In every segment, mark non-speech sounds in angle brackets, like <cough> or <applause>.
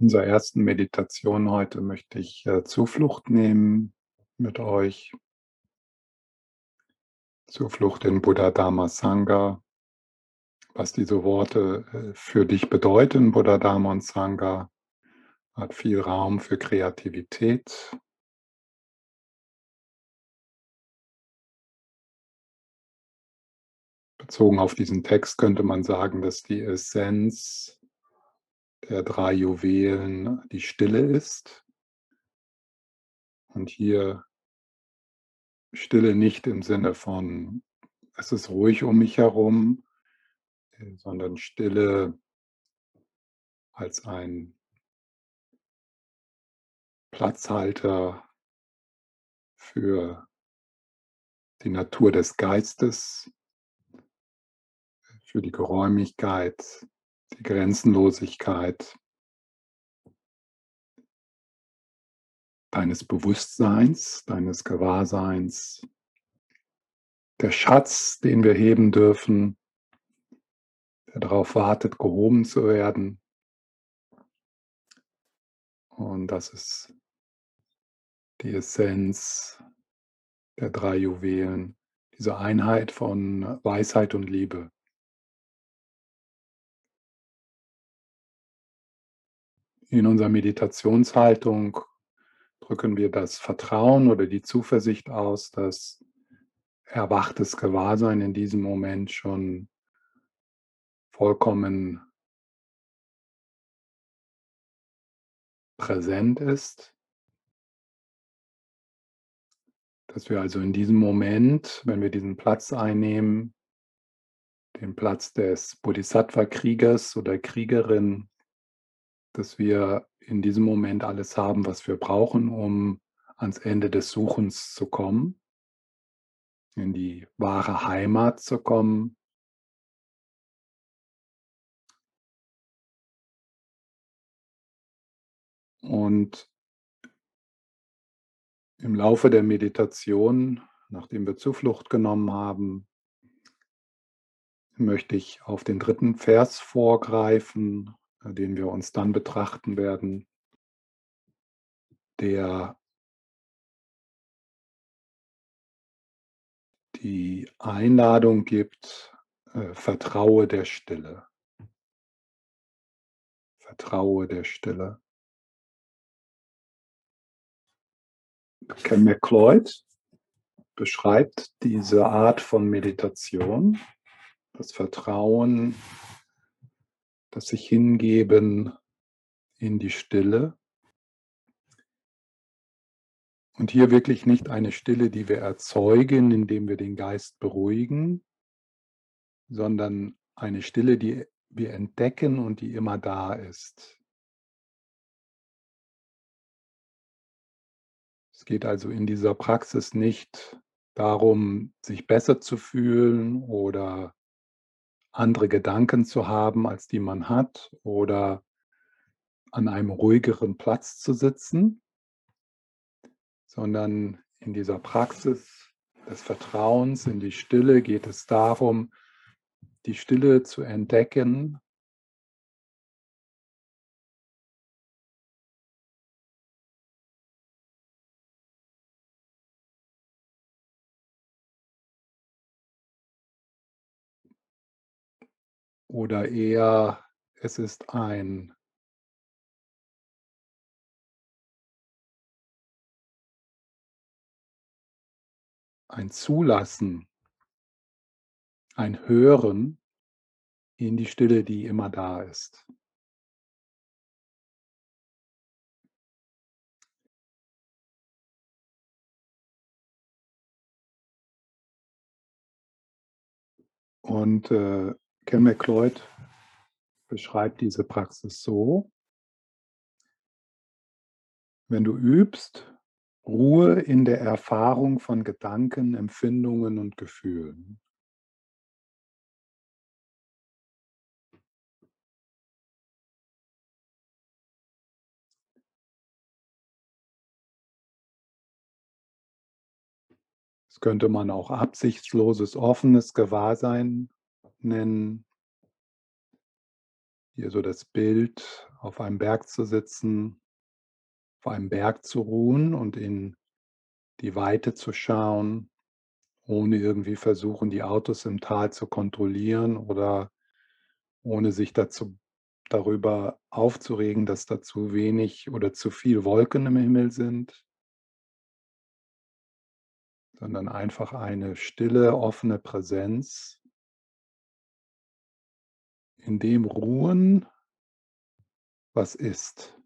unserer ersten Meditation heute möchte ich äh, Zuflucht nehmen mit euch. Zuflucht in Buddha Dharma Sangha. Was diese Worte äh, für dich bedeuten, Buddha Dharma und Sangha, hat viel Raum für Kreativität. Bezogen auf diesen Text könnte man sagen, dass die Essenz der drei Juwelen die Stille ist. Und hier Stille nicht im Sinne von, es ist ruhig um mich herum, äh, sondern Stille als ein Platzhalter für die Natur des Geistes, für die Geräumigkeit, die Grenzenlosigkeit deines Bewusstseins, deines Gewahrseins, der Schatz, den wir heben dürfen, der darauf wartet, gehoben zu werden. Und das ist die Essenz der drei Juwelen, diese Einheit von Weisheit und Liebe. In unserer Meditationshaltung drücken wir das Vertrauen oder die Zuversicht aus, dass erwachtes Gewahrsein in diesem Moment schon vollkommen präsent ist. Dass wir also in diesem Moment, wenn wir diesen Platz einnehmen, den Platz des Bodhisattva-Kriegers oder Kriegerin, dass wir in diesem Moment alles haben, was wir brauchen, um ans Ende des Suchens zu kommen, in die wahre Heimat zu kommen. Und im Laufe der Meditation, nachdem wir Zuflucht genommen haben, möchte ich auf den dritten Vers vorgreifen den wir uns dann betrachten werden, der die Einladung gibt, äh, vertraue der Stille. Vertraue der Stille. Ken McLeod beschreibt diese Art von Meditation, das Vertrauen das sich hingeben in die Stille. Und hier wirklich nicht eine Stille, die wir erzeugen, indem wir den Geist beruhigen, sondern eine Stille, die wir entdecken und die immer da ist. Es geht also in dieser Praxis nicht darum, sich besser zu fühlen oder andere Gedanken zu haben, als die man hat, oder an einem ruhigeren Platz zu sitzen, sondern in dieser Praxis des Vertrauens in die Stille geht es darum, die Stille zu entdecken Oder eher, es ist ein ein Zulassen, ein Hören in die Stille, die immer da ist. Und äh, Ken McLeod beschreibt diese Praxis so, wenn du übst, Ruhe in der Erfahrung von Gedanken, Empfindungen und Gefühlen. Das könnte man auch absichtsloses, offenes Gewahrsein nennen. Hier so das Bild auf einem Berg zu sitzen, auf einem Berg zu ruhen und in die Weite zu schauen, ohne irgendwie versuchen, die Autos im Tal zu kontrollieren oder ohne sich dazu darüber aufzuregen, dass da zu wenig oder zu viel Wolken im Himmel sind, sondern einfach eine stille, offene Präsenz, in dem ruhen, was ist.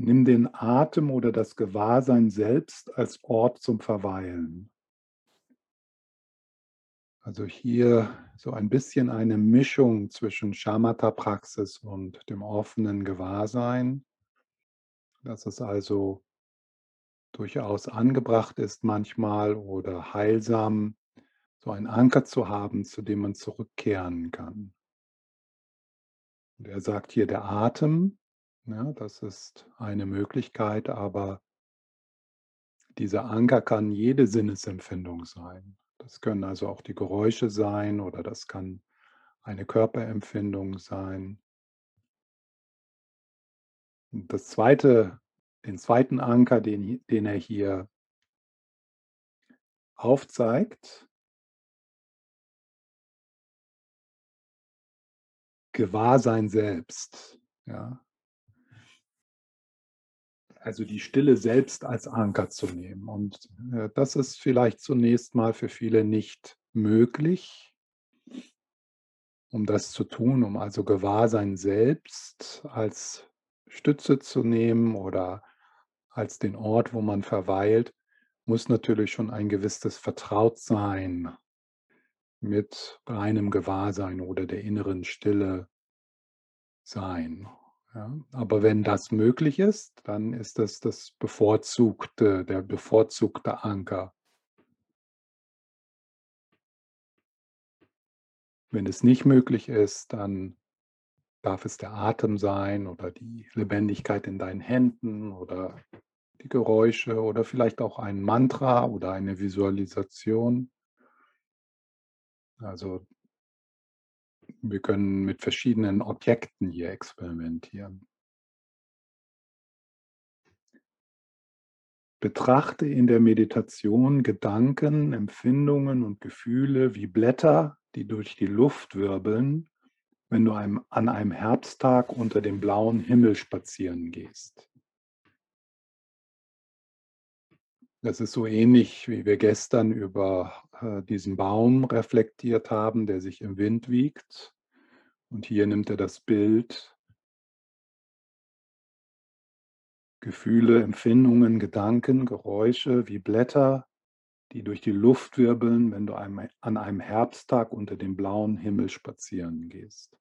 Nimm den Atem oder das Gewahrsein selbst als Ort zum Verweilen. Also hier so ein bisschen eine Mischung zwischen Shamatha-Praxis und dem offenen Gewahrsein, dass es also durchaus angebracht ist manchmal oder heilsam, so einen Anker zu haben, zu dem man zurückkehren kann. Und er sagt hier der Atem, ja, das ist eine Möglichkeit, aber dieser Anker kann jede Sinnesempfindung sein. Das können also auch die Geräusche sein oder das kann eine Körperempfindung sein. Und das zweite, den zweiten Anker, den, den er hier aufzeigt, Gewahrsein selbst. Ja, also die Stille selbst als Anker zu nehmen. Und äh, das ist vielleicht zunächst mal für viele nicht möglich, um das zu tun, um also Gewahrsein selbst als Stütze zu nehmen oder als den Ort, wo man verweilt, muss natürlich schon ein gewisses Vertrautsein mit reinem Gewahrsein oder der inneren Stille sein. Ja, aber wenn das möglich ist, dann ist das das bevorzugte, der bevorzugte Anker. Wenn es nicht möglich ist, dann darf es der Atem sein oder die Lebendigkeit in deinen Händen oder die Geräusche oder vielleicht auch ein Mantra oder eine Visualisation. Also wir können mit verschiedenen Objekten hier experimentieren. Betrachte in der Meditation Gedanken, Empfindungen und Gefühle wie Blätter, die durch die Luft wirbeln, wenn du an einem Herbsttag unter dem blauen Himmel spazieren gehst. Das ist so ähnlich, wie wir gestern über äh, diesen Baum reflektiert haben, der sich im Wind wiegt. Und hier nimmt er das Bild, Gefühle, Empfindungen, Gedanken, Geräusche wie Blätter, die durch die Luft wirbeln, wenn du an einem Herbsttag unter dem blauen Himmel spazieren gehst.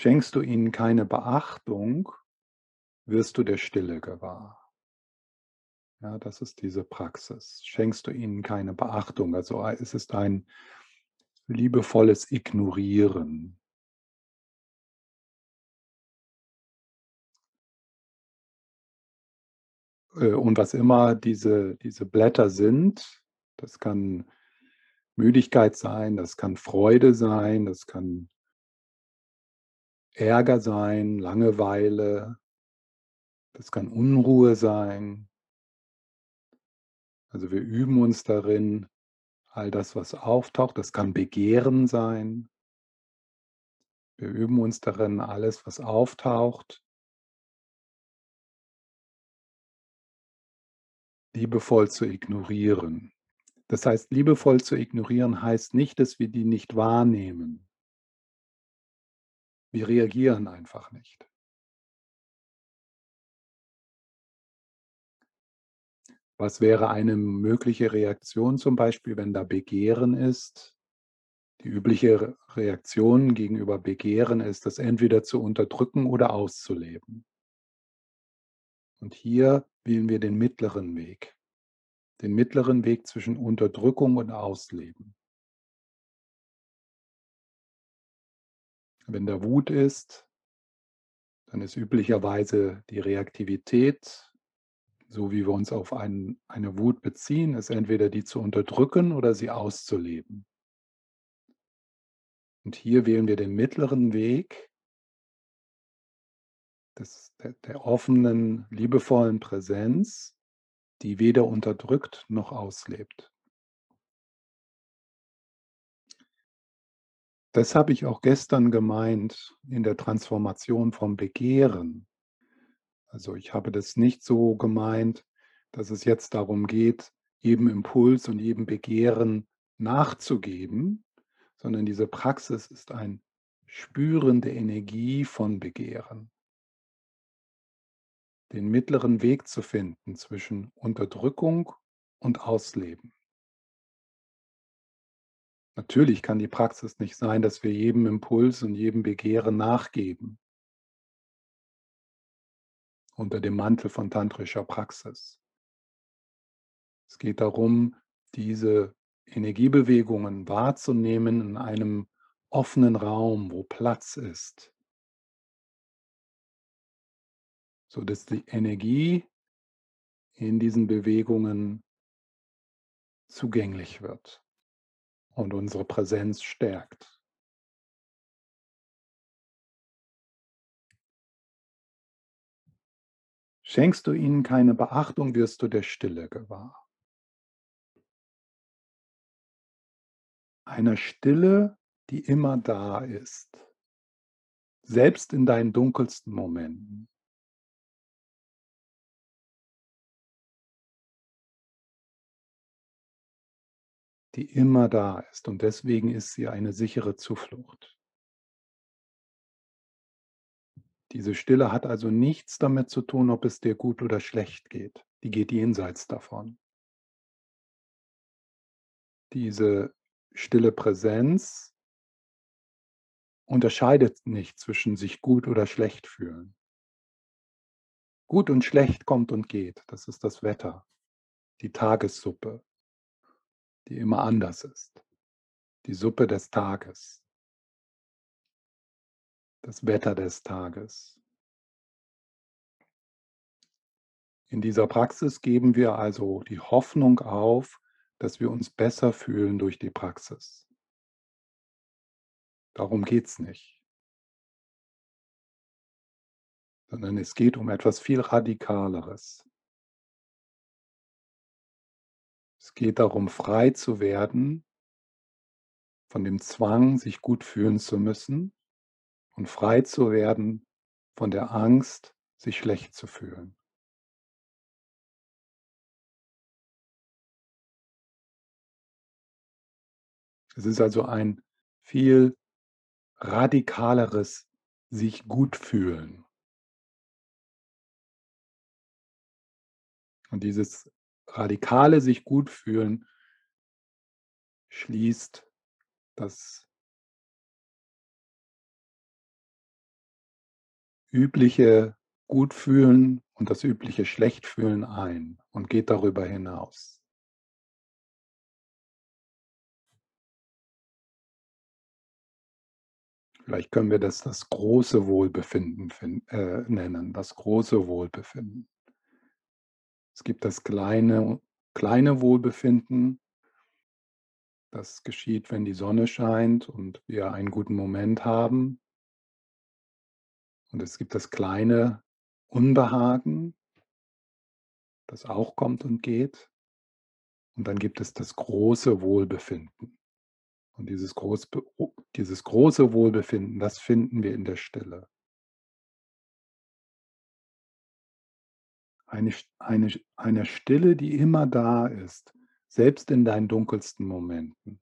Schenkst du ihnen keine Beachtung, wirst du der Stille gewahr. Ja, das ist diese Praxis. Schenkst du ihnen keine Beachtung, also es ist ein liebevolles Ignorieren. Äh, und was immer diese, diese Blätter sind, das kann Müdigkeit sein, das kann Freude sein, das kann Ärger sein, Langeweile, das kann Unruhe sein. Also wir üben uns darin, all das, was auftaucht, das kann Begehren sein. Wir üben uns darin, alles, was auftaucht, liebevoll zu ignorieren. Das heißt, liebevoll zu ignorieren heißt nicht, dass wir die nicht wahrnehmen. Wir reagieren einfach nicht. Was wäre eine mögliche Reaktion zum Beispiel, wenn da Begehren ist? Die übliche Reaktion gegenüber Begehren ist, das entweder zu unterdrücken oder auszuleben. Und hier wählen wir den mittleren Weg. Den mittleren Weg zwischen Unterdrückung und Ausleben. Wenn da Wut ist, dann ist üblicherweise die Reaktivität, so wie wir uns auf ein, eine Wut beziehen, ist entweder die zu unterdrücken oder sie auszuleben. Und hier wählen wir den mittleren Weg des, der, der offenen, liebevollen Präsenz, die weder unterdrückt noch auslebt. Das habe ich auch gestern gemeint in der Transformation vom Begehren. Also ich habe das nicht so gemeint, dass es jetzt darum geht, jedem Impuls und jedem Begehren nachzugeben, sondern diese Praxis ist ein Spüren der Energie von Begehren. Den mittleren Weg zu finden zwischen Unterdrückung und Ausleben. Natürlich kann die Praxis nicht sein, dass wir jedem Impuls und jedem Begehren nachgeben. Unter dem Mantel von tantrischer Praxis. Es geht darum, diese Energiebewegungen wahrzunehmen in einem offenen Raum, wo Platz ist, so dass die Energie in diesen Bewegungen zugänglich wird und unsere Präsenz stärkt. Schenkst du ihnen keine Beachtung, wirst du der Stille gewahr. Einer Stille, die immer da ist, selbst in deinen dunkelsten Momenten. Die immer da ist und deswegen ist sie eine sichere Zuflucht. Diese Stille hat also nichts damit zu tun, ob es dir gut oder schlecht geht. Die geht jenseits davon. Diese stille Präsenz unterscheidet nicht zwischen sich gut oder schlecht fühlen. Gut und schlecht kommt und geht. Das ist das Wetter, die Tagessuppe die immer anders ist. Die Suppe des Tages. Das Wetter des Tages. In dieser Praxis geben wir also die Hoffnung auf, dass wir uns besser fühlen durch die Praxis. Darum geht es nicht. Sondern es geht um etwas viel Radikaleres. Es geht darum, frei zu werden von dem Zwang, sich gut fühlen zu müssen und frei zu werden von der Angst, sich schlecht zu fühlen. Es ist also ein viel radikaleres sich gut fühlen. Und dieses radikale sich gut fühlen schließt das übliche Gutfühlen und das übliche Schlechtfühlen ein und geht darüber hinaus. Vielleicht können wir das das große Wohlbefinden äh, nennen, das große Wohlbefinden. Es gibt das kleine, kleine Wohlbefinden. Das geschieht, wenn die Sonne scheint und wir einen guten Moment haben. Und es gibt das kleine Unbehagen, das auch kommt und geht. Und dann gibt es das große Wohlbefinden. Und dieses, dieses große Wohlbefinden, das finden wir in der Stille. Eine, eine, eine Stille, die immer da ist, selbst in deinen dunkelsten Momenten.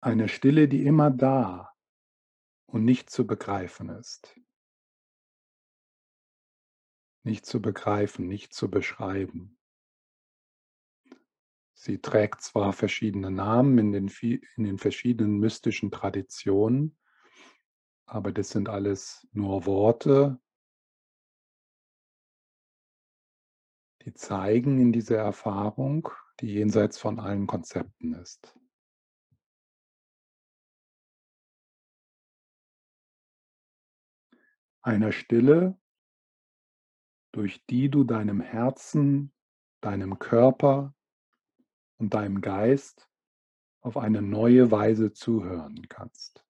Eine Stille, die immer da und nicht zu begreifen ist. Nicht zu begreifen, nicht zu beschreiben. Sie trägt zwar verschiedene Namen in den, in den verschiedenen mystischen Traditionen, aber das sind alles nur Worte, die zeigen in dieser Erfahrung, die jenseits von allen Konzepten ist. Einer Stille, durch die du deinem Herzen, deinem Körper, und deinem Geist auf eine neue Weise zuhören kannst.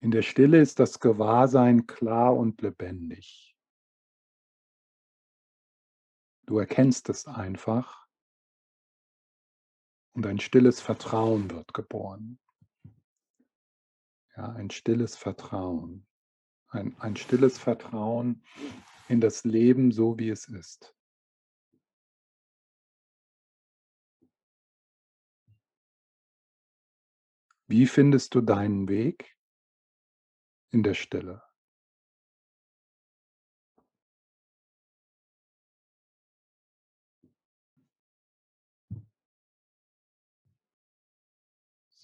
In der Stille ist das Gewahrsein klar und lebendig. Du erkennst es einfach und ein stilles Vertrauen wird geboren. Ja, ein stilles Vertrauen. Ein, ein stilles Vertrauen in das Leben so, wie es ist. Wie findest du deinen Weg in der Stille?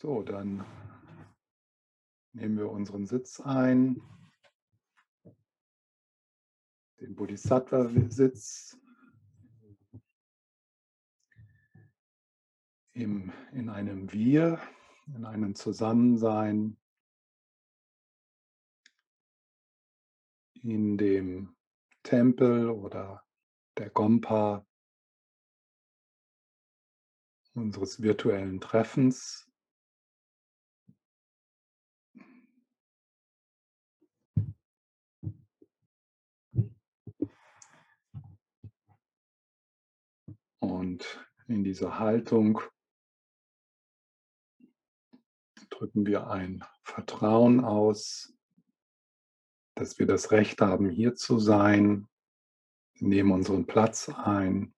So, dann nehmen wir unseren Sitz ein, den Bodhisattva-Sitz in einem Wir, in einem Zusammensein, in dem Tempel oder der Gompa unseres virtuellen Treffens. Und in dieser Haltung drücken wir ein Vertrauen aus, dass wir das Recht haben, hier zu sein. Wir nehmen unseren Platz ein.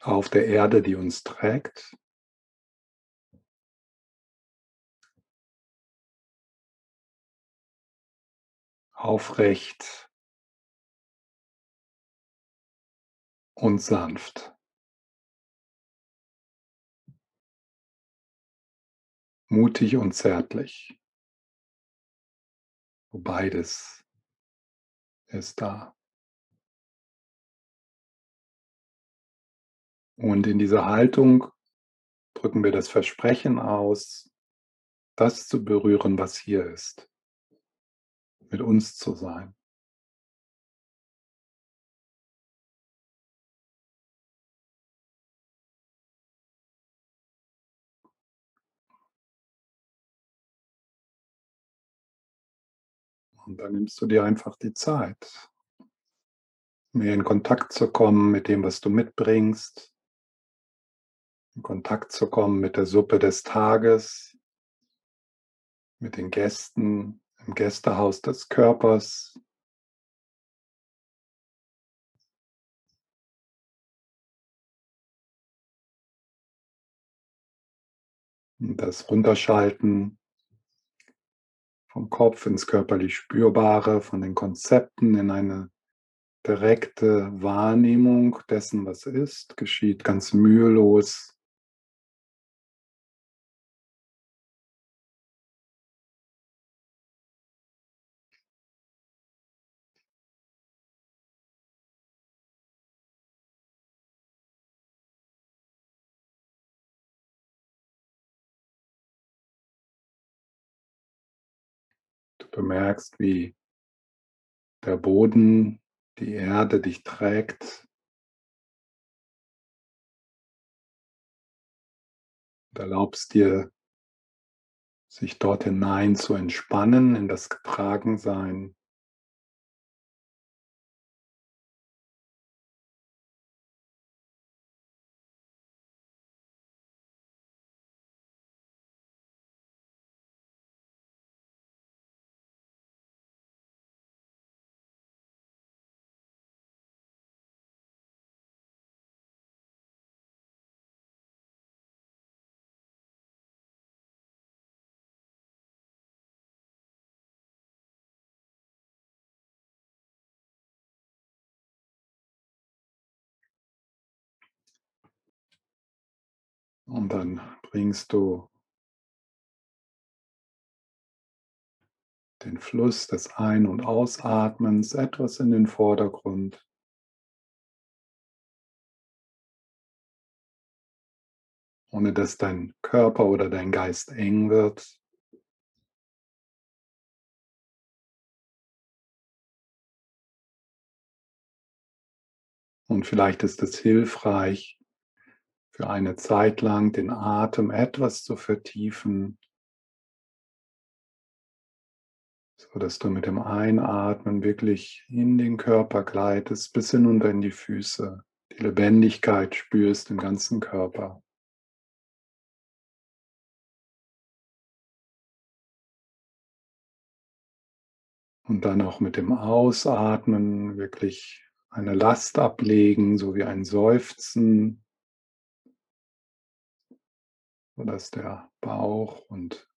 Auf der Erde, die uns trägt. Aufrecht und sanft. mutig und zärtlich. Beides ist da. Und in dieser Haltung drücken wir das Versprechen aus, das zu berühren, was hier ist, mit uns zu sein. Und dann nimmst du dir einfach die Zeit, mehr in Kontakt zu kommen mit dem, was du mitbringst, in Kontakt zu kommen mit der Suppe des Tages, mit den Gästen im Gästehaus des Körpers. Das Runterschalten vom Kopf ins körperlich Spürbare, von den Konzepten in eine direkte Wahrnehmung dessen, was ist, geschieht ganz mühelos. Du merkst, wie der Boden, die Erde dich trägt. Du erlaubst dir, sich dort hinein zu entspannen, in das Getragensein. Und dann bringst du den Fluss des Ein- und Ausatmens etwas in den Vordergrund. ohne dass dein Körper oder dein Geist eng wird. Und vielleicht ist es hilfreich, für eine Zeit lang den Atem etwas zu vertiefen, so dass du mit dem Einatmen wirklich in den Körper gleitest, bis hinunter in die Füße, die Lebendigkeit spürst im ganzen Körper. Und dann auch mit dem Ausatmen wirklich eine Last ablegen, so wie ein Seufzen, sodass der Bauch und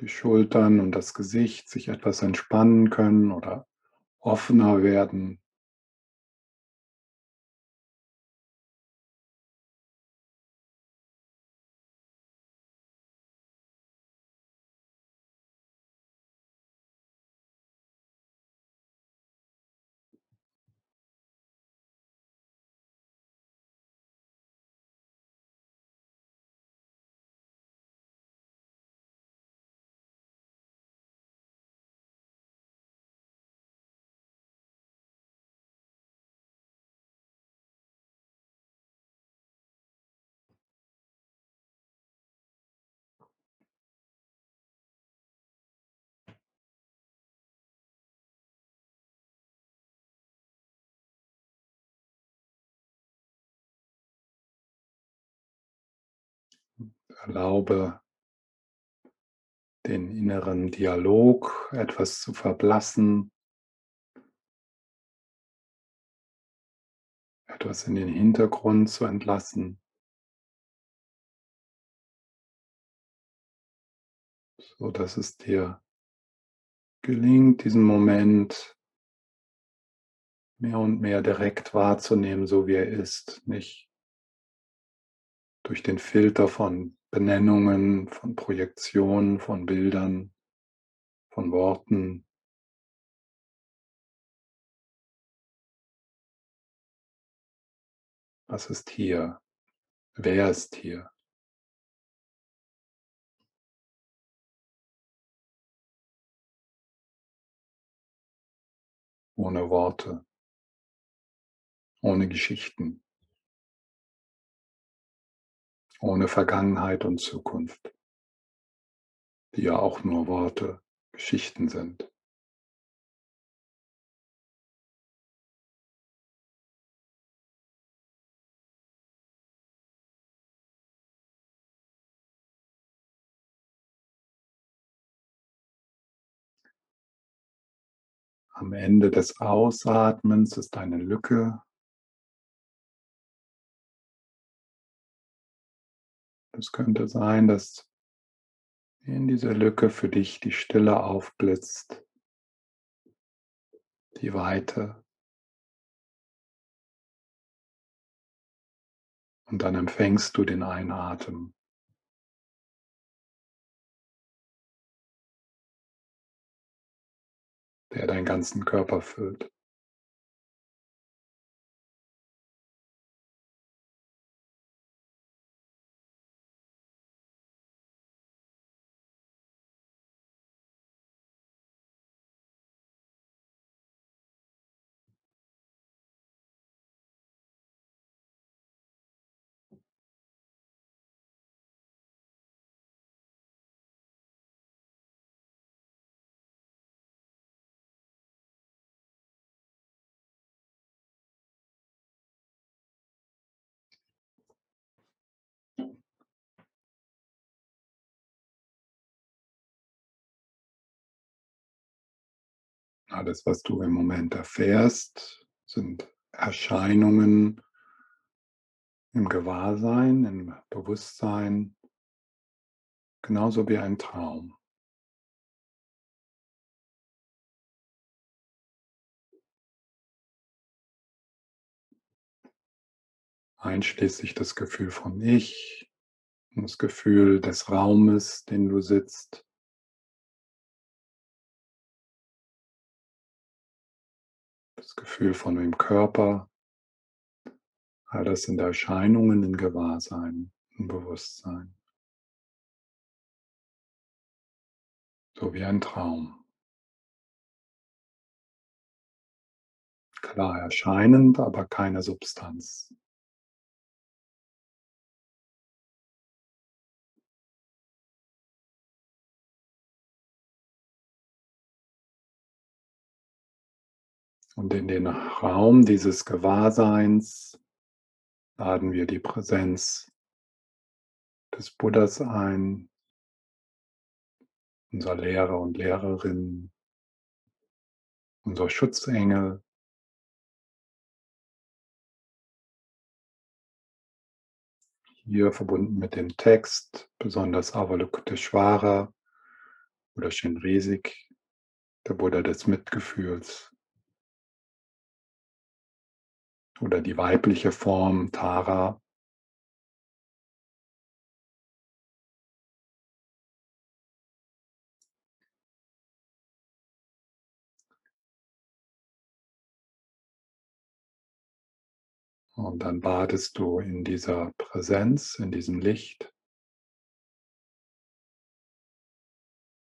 die Schultern und das Gesicht sich etwas entspannen können oder offener werden. Erlaube den inneren Dialog etwas zu verblassen, etwas in den Hintergrund zu entlassen, so dass es dir gelingt, diesen Moment mehr und mehr direkt wahrzunehmen, so wie er ist, nicht durch den Filter von Benennungen, von Projektionen, von Bildern, von Worten. Was ist hier? Wer ist hier? Ohne Worte, ohne Geschichten ohne Vergangenheit und Zukunft, die ja auch nur Worte, Geschichten sind. Am Ende des Ausatmens ist eine Lücke Es könnte sein, dass in dieser Lücke für dich die Stille aufblitzt, die Weite. Und dann empfängst du den Einatmen. der deinen ganzen Körper füllt. Alles, was du im Moment erfährst, sind Erscheinungen im Gewahrsein, im Bewusstsein, genauso wie ein Traum. Einschließlich das Gefühl von Ich, das Gefühl des Raumes, den du sitzt, Gefühl von dem Körper. All das sind Erscheinungen in Gewahrsein. im Bewusstsein. So wie ein Traum. Klar erscheinend, aber keine Substanz. Und in den Raum dieses Gewahrseins laden wir die Präsenz des Buddhas ein, unser Lehrer und Lehrerin, unser Schutzengel. Hier verbunden mit dem Text, besonders Avalokiteshvara oder Shinresik, der Buddha des Mitgefühls. Oder die weibliche Form Tara. Und dann badest du in dieser Präsenz, in diesem Licht,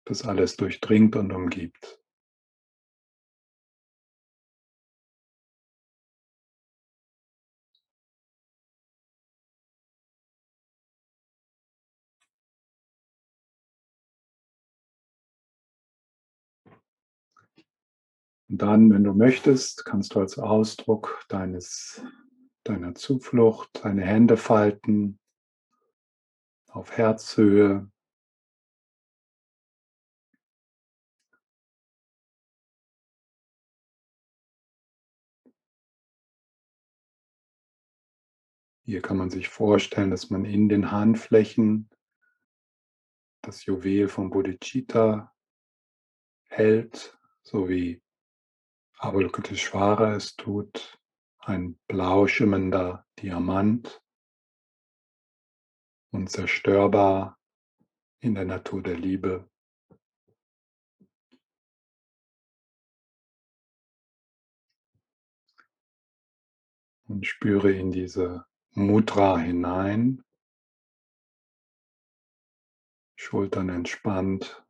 das alles durchdringt und umgibt. Und dann, wenn du möchtest, kannst du als Ausdruck deines, deiner Zuflucht deine Hände falten auf Herzhöhe. Hier kann man sich vorstellen, dass man in den Handflächen das Juwel von Bodhicitta hält, sowie Avalokiteshvara es tut, ein blau schimmernder Diamant, unzerstörbar in der Natur der Liebe. Und spüre in diese Mudra hinein, Schultern entspannt,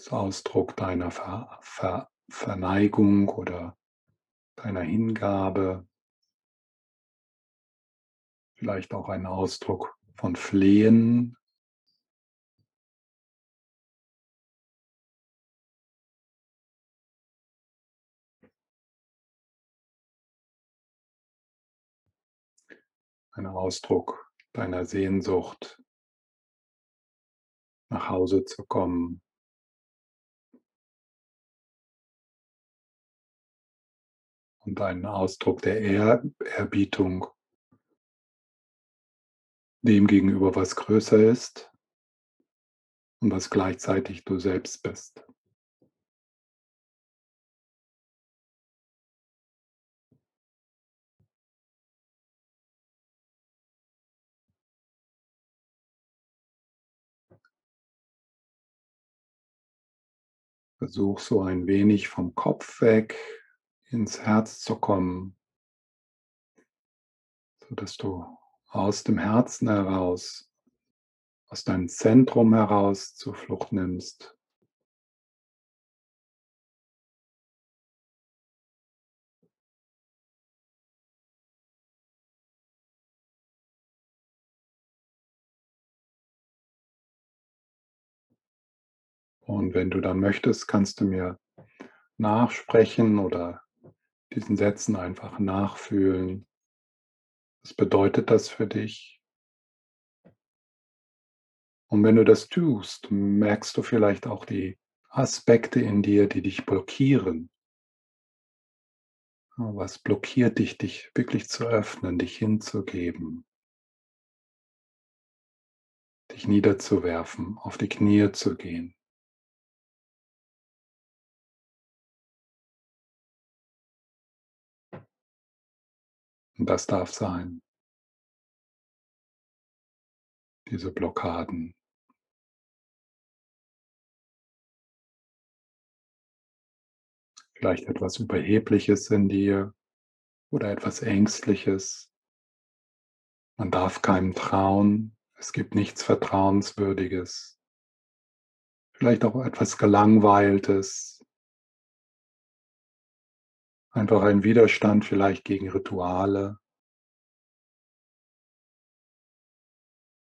als Ausdruck deiner Ver Ver Verneigung oder deiner Hingabe, vielleicht auch ein Ausdruck von Flehen. Ein Ausdruck deiner Sehnsucht, nach Hause zu kommen, und einen Ausdruck der Ehrerbietung dem gegenüber, was größer ist und was gleichzeitig du selbst bist. Versuch so ein wenig vom Kopf weg ins Herz zu kommen, sodass du aus dem Herzen heraus, aus deinem Zentrum heraus Zuflucht nimmst. Und wenn du dann möchtest, kannst du mir nachsprechen oder diesen Sätzen einfach nachfühlen. Was bedeutet das für dich? Und wenn du das tust, merkst du vielleicht auch die Aspekte in dir, die dich blockieren. Was blockiert dich, dich wirklich zu öffnen, dich hinzugeben, dich niederzuwerfen, auf die Knie zu gehen? Und das darf sein. Diese Blockaden. vielleicht etwas Überhebliches in dir oder etwas Ängstliches. Man darf keinem trauen, es gibt nichts Vertrauenswürdiges, vielleicht auch etwas Gelangweiltes, einfach ein Widerstand vielleicht gegen Rituale.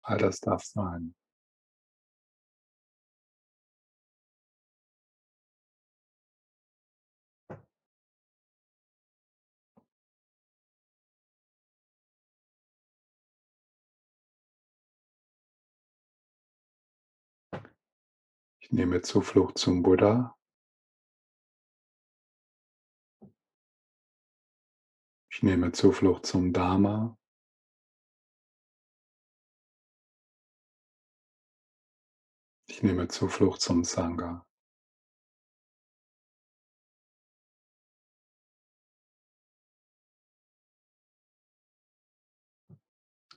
All das darf sein. Ich nehme Zuflucht zum Buddha. Ich nehme Zuflucht zum Dharma. Ich nehme Zuflucht zum Sangha.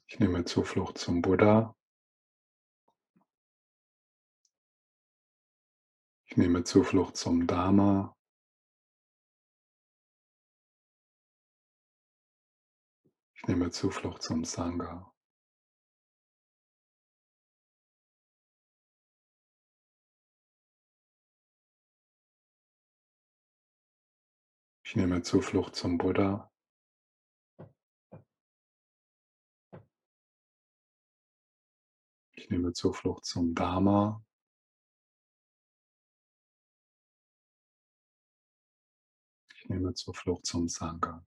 Ich nehme Zuflucht zum Buddha. Ich nehme Zuflucht zum Dharma. Nehme Zuflucht zum Sangha. Ich nehme Zuflucht zum Buddha. Ich nehme Zuflucht zum Dharma. Ich nehme Zuflucht zum Sangha.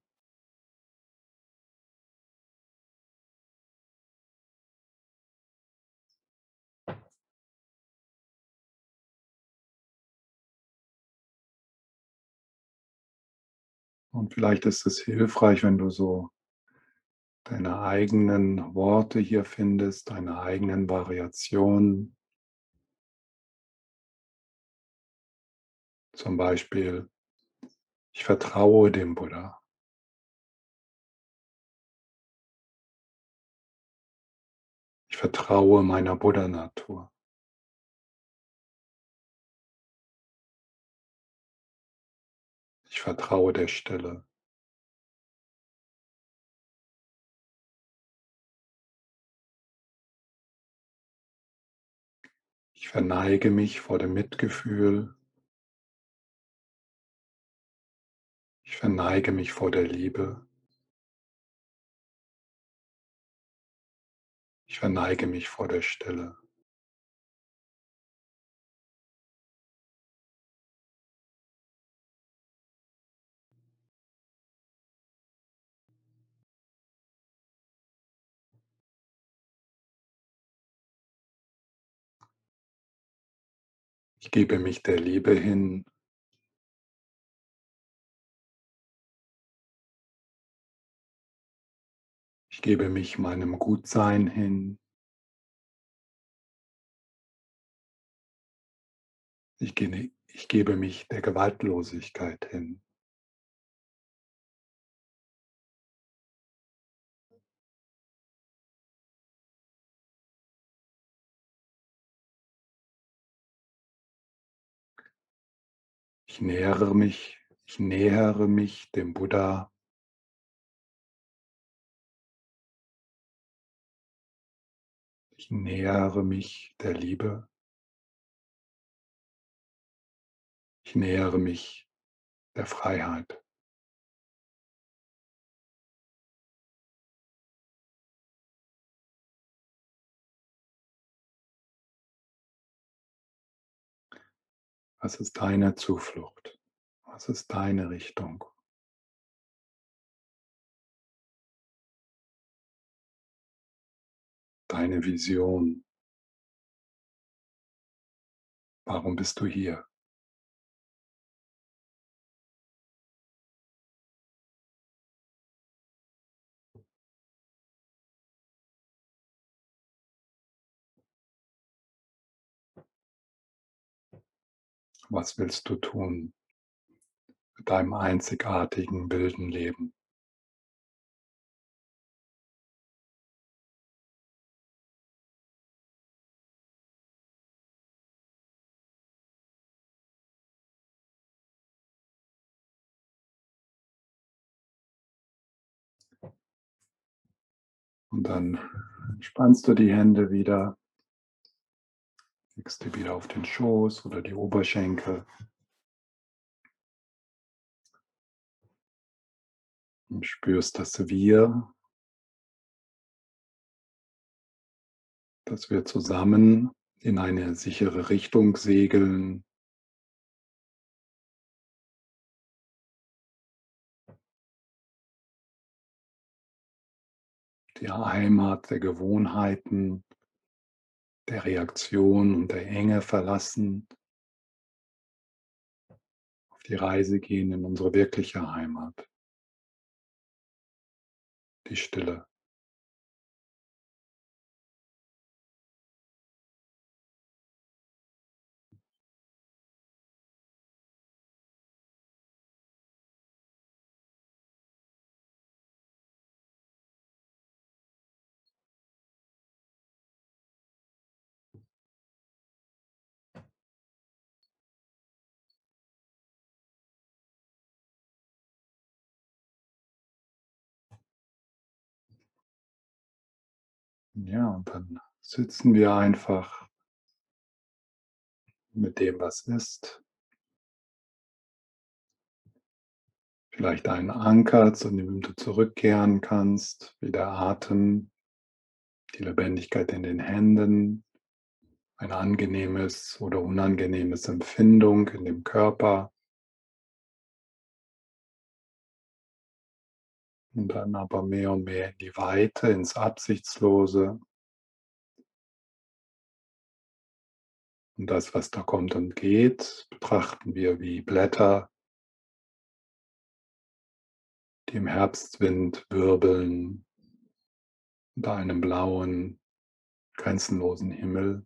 Und vielleicht ist es hilfreich, wenn du so deine eigenen Worte hier findest, deine eigenen Variationen. Zum Beispiel, ich vertraue dem Buddha. Ich vertraue meiner Buddha-Natur. Ich vertraue der Stille. Ich verneige mich vor dem Mitgefühl. Ich verneige mich vor der Liebe. Ich verneige mich vor der Stille. Gebe mich der Liebe hin. Ich gebe mich meinem Gutsein hin. Ich, ge ich gebe mich der Gewaltlosigkeit hin. Nähere mich, ich nähere mich dem Buddha. Ich nähere mich der Liebe. Ich nähere mich der Freiheit. Was ist deine Zuflucht? Was ist deine Richtung? Deine Vision. Warum bist du hier? Was willst du tun mit deinem einzigartigen, wilden Leben? Und dann spannst du die Hände wieder legst die wieder auf den Schoß oder die Oberschenkel. Und spürst das Wir, dass wir zusammen in eine sichere Richtung segeln. Die Heimat der Gewohnheiten, der Reaktion und der Enge verlassen, auf die Reise gehen in unsere wirkliche Heimat, die Stille. Ja, und dann sitzen wir einfach mit dem, was ist. Vielleicht einen Anker, zu dem du zurückkehren kannst, wie der Atem, die Lebendigkeit in den Händen, ein angenehmes oder unangenehmes Empfindung in dem Körper. Und dann aber mehr und mehr in die Weite, ins Absichtslose. Und das, was da kommt und geht, betrachten wir wie Blätter, die im Herbstwind wirbeln, unter einem blauen, grenzenlosen Himmel.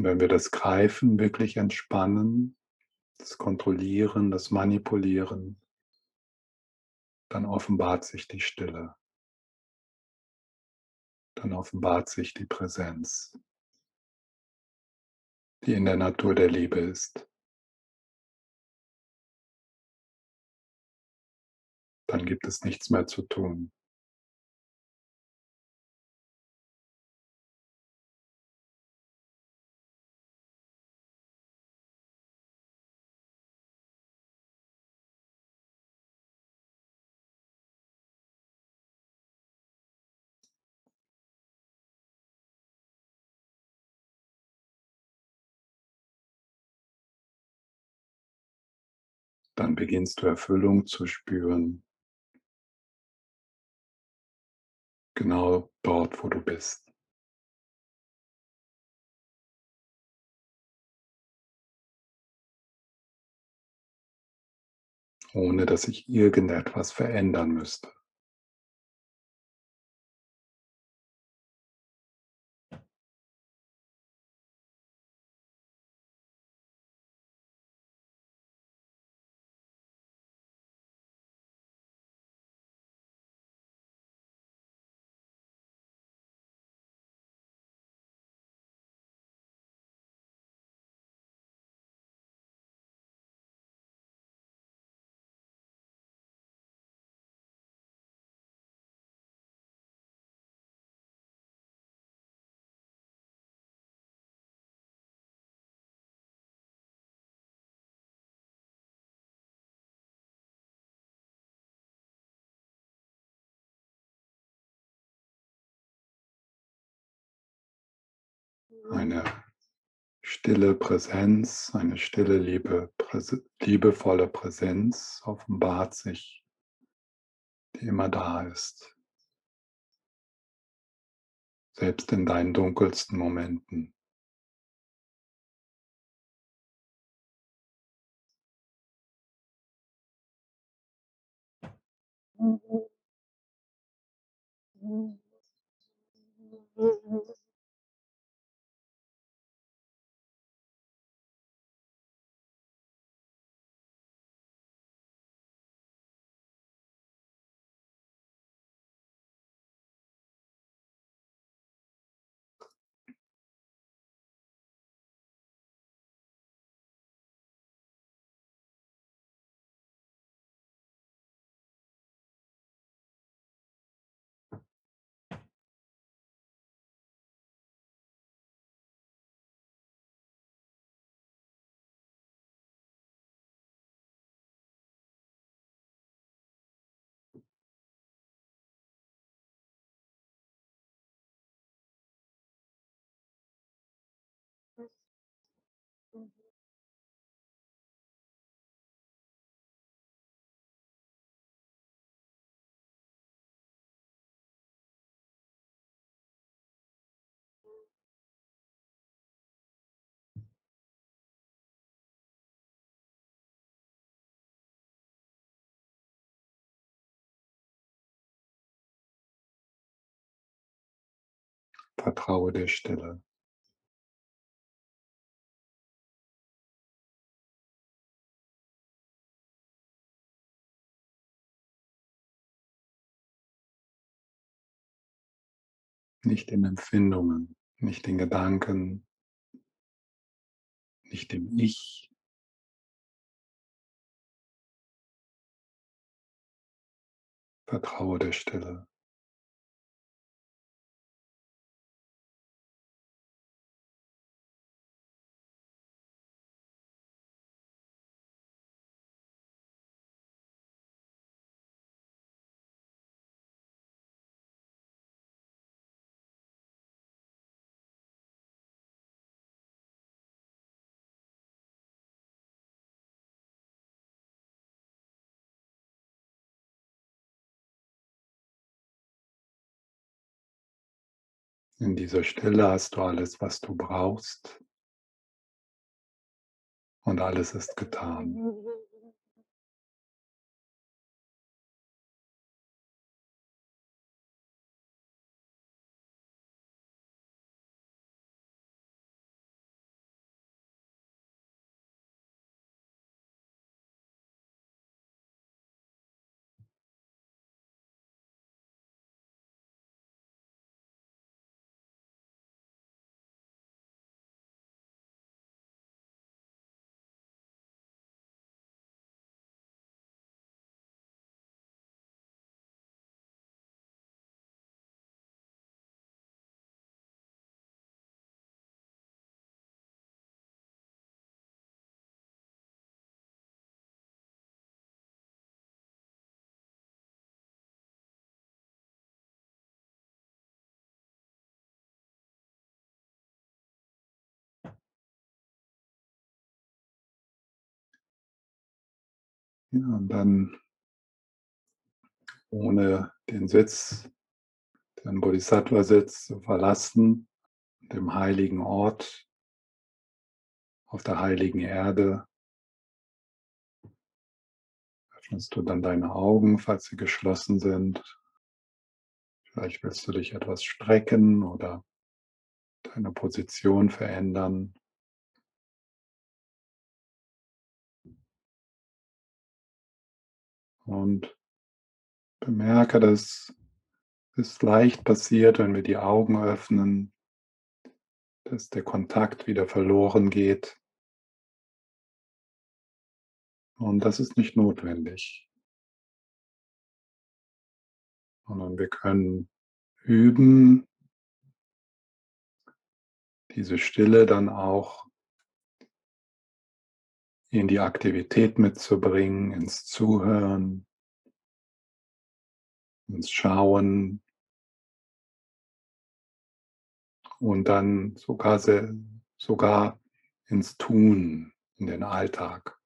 Und wenn wir das Greifen wirklich entspannen, das Kontrollieren, das Manipulieren, dann offenbart sich die Stille. Dann offenbart sich die Präsenz, die in der Natur der Liebe ist. Dann gibt es nichts mehr zu tun. Dann beginnst du Erfüllung zu spüren. Genau dort, wo du bist. Ohne dass sich irgendetwas verändern müsste. Eine stille Präsenz, eine stille, liebe, Präse, liebevolle Präsenz offenbart sich, die immer da ist. Selbst in deinen dunkelsten Momenten. Mhm. <laughs> Vertraue der Stille. Nicht den Empfindungen, nicht den Gedanken, nicht dem Ich. Vertraue der Stille. In dieser Stille hast du alles, was du brauchst. Und alles ist getan. Ja, und dann ohne den Sitz, den Bodhisattva-Sitz zu verlassen, dem heiligen Ort, auf der heiligen Erde, öffnest du dann deine Augen, falls sie geschlossen sind. Vielleicht willst du dich etwas strecken oder deine Position verändern. Und bemerke, dass es leicht passiert, wenn wir die Augen öffnen, dass der Kontakt wieder verloren geht. Und das ist nicht notwendig, sondern wir können üben, diese Stille dann auch in die Aktivität mitzubringen, ins Zuhören, ins Schauen und dann sogar, sogar ins Tun, in den Alltag.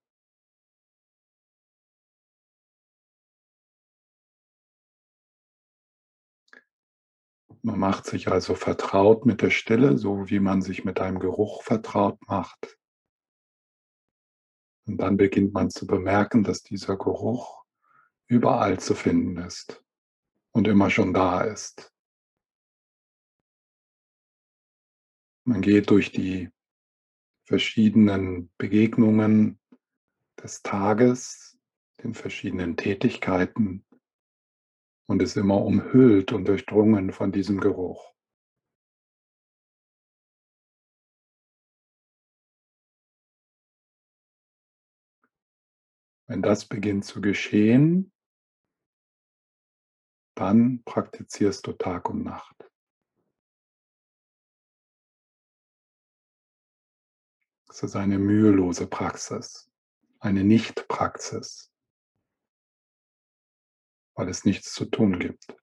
Man macht sich also vertraut mit der Stille, so wie man sich mit einem Geruch vertraut macht. Und dann beginnt man zu bemerken, dass dieser Geruch überall zu finden ist und immer schon da ist. Man geht durch die verschiedenen Begegnungen des Tages, den verschiedenen Tätigkeiten und ist immer umhüllt und durchdrungen von diesem Geruch. Wenn das beginnt zu geschehen, dann praktizierst du Tag und Nacht. Es ist eine mühelose Praxis, eine Nicht-Praxis, weil es nichts zu tun gibt.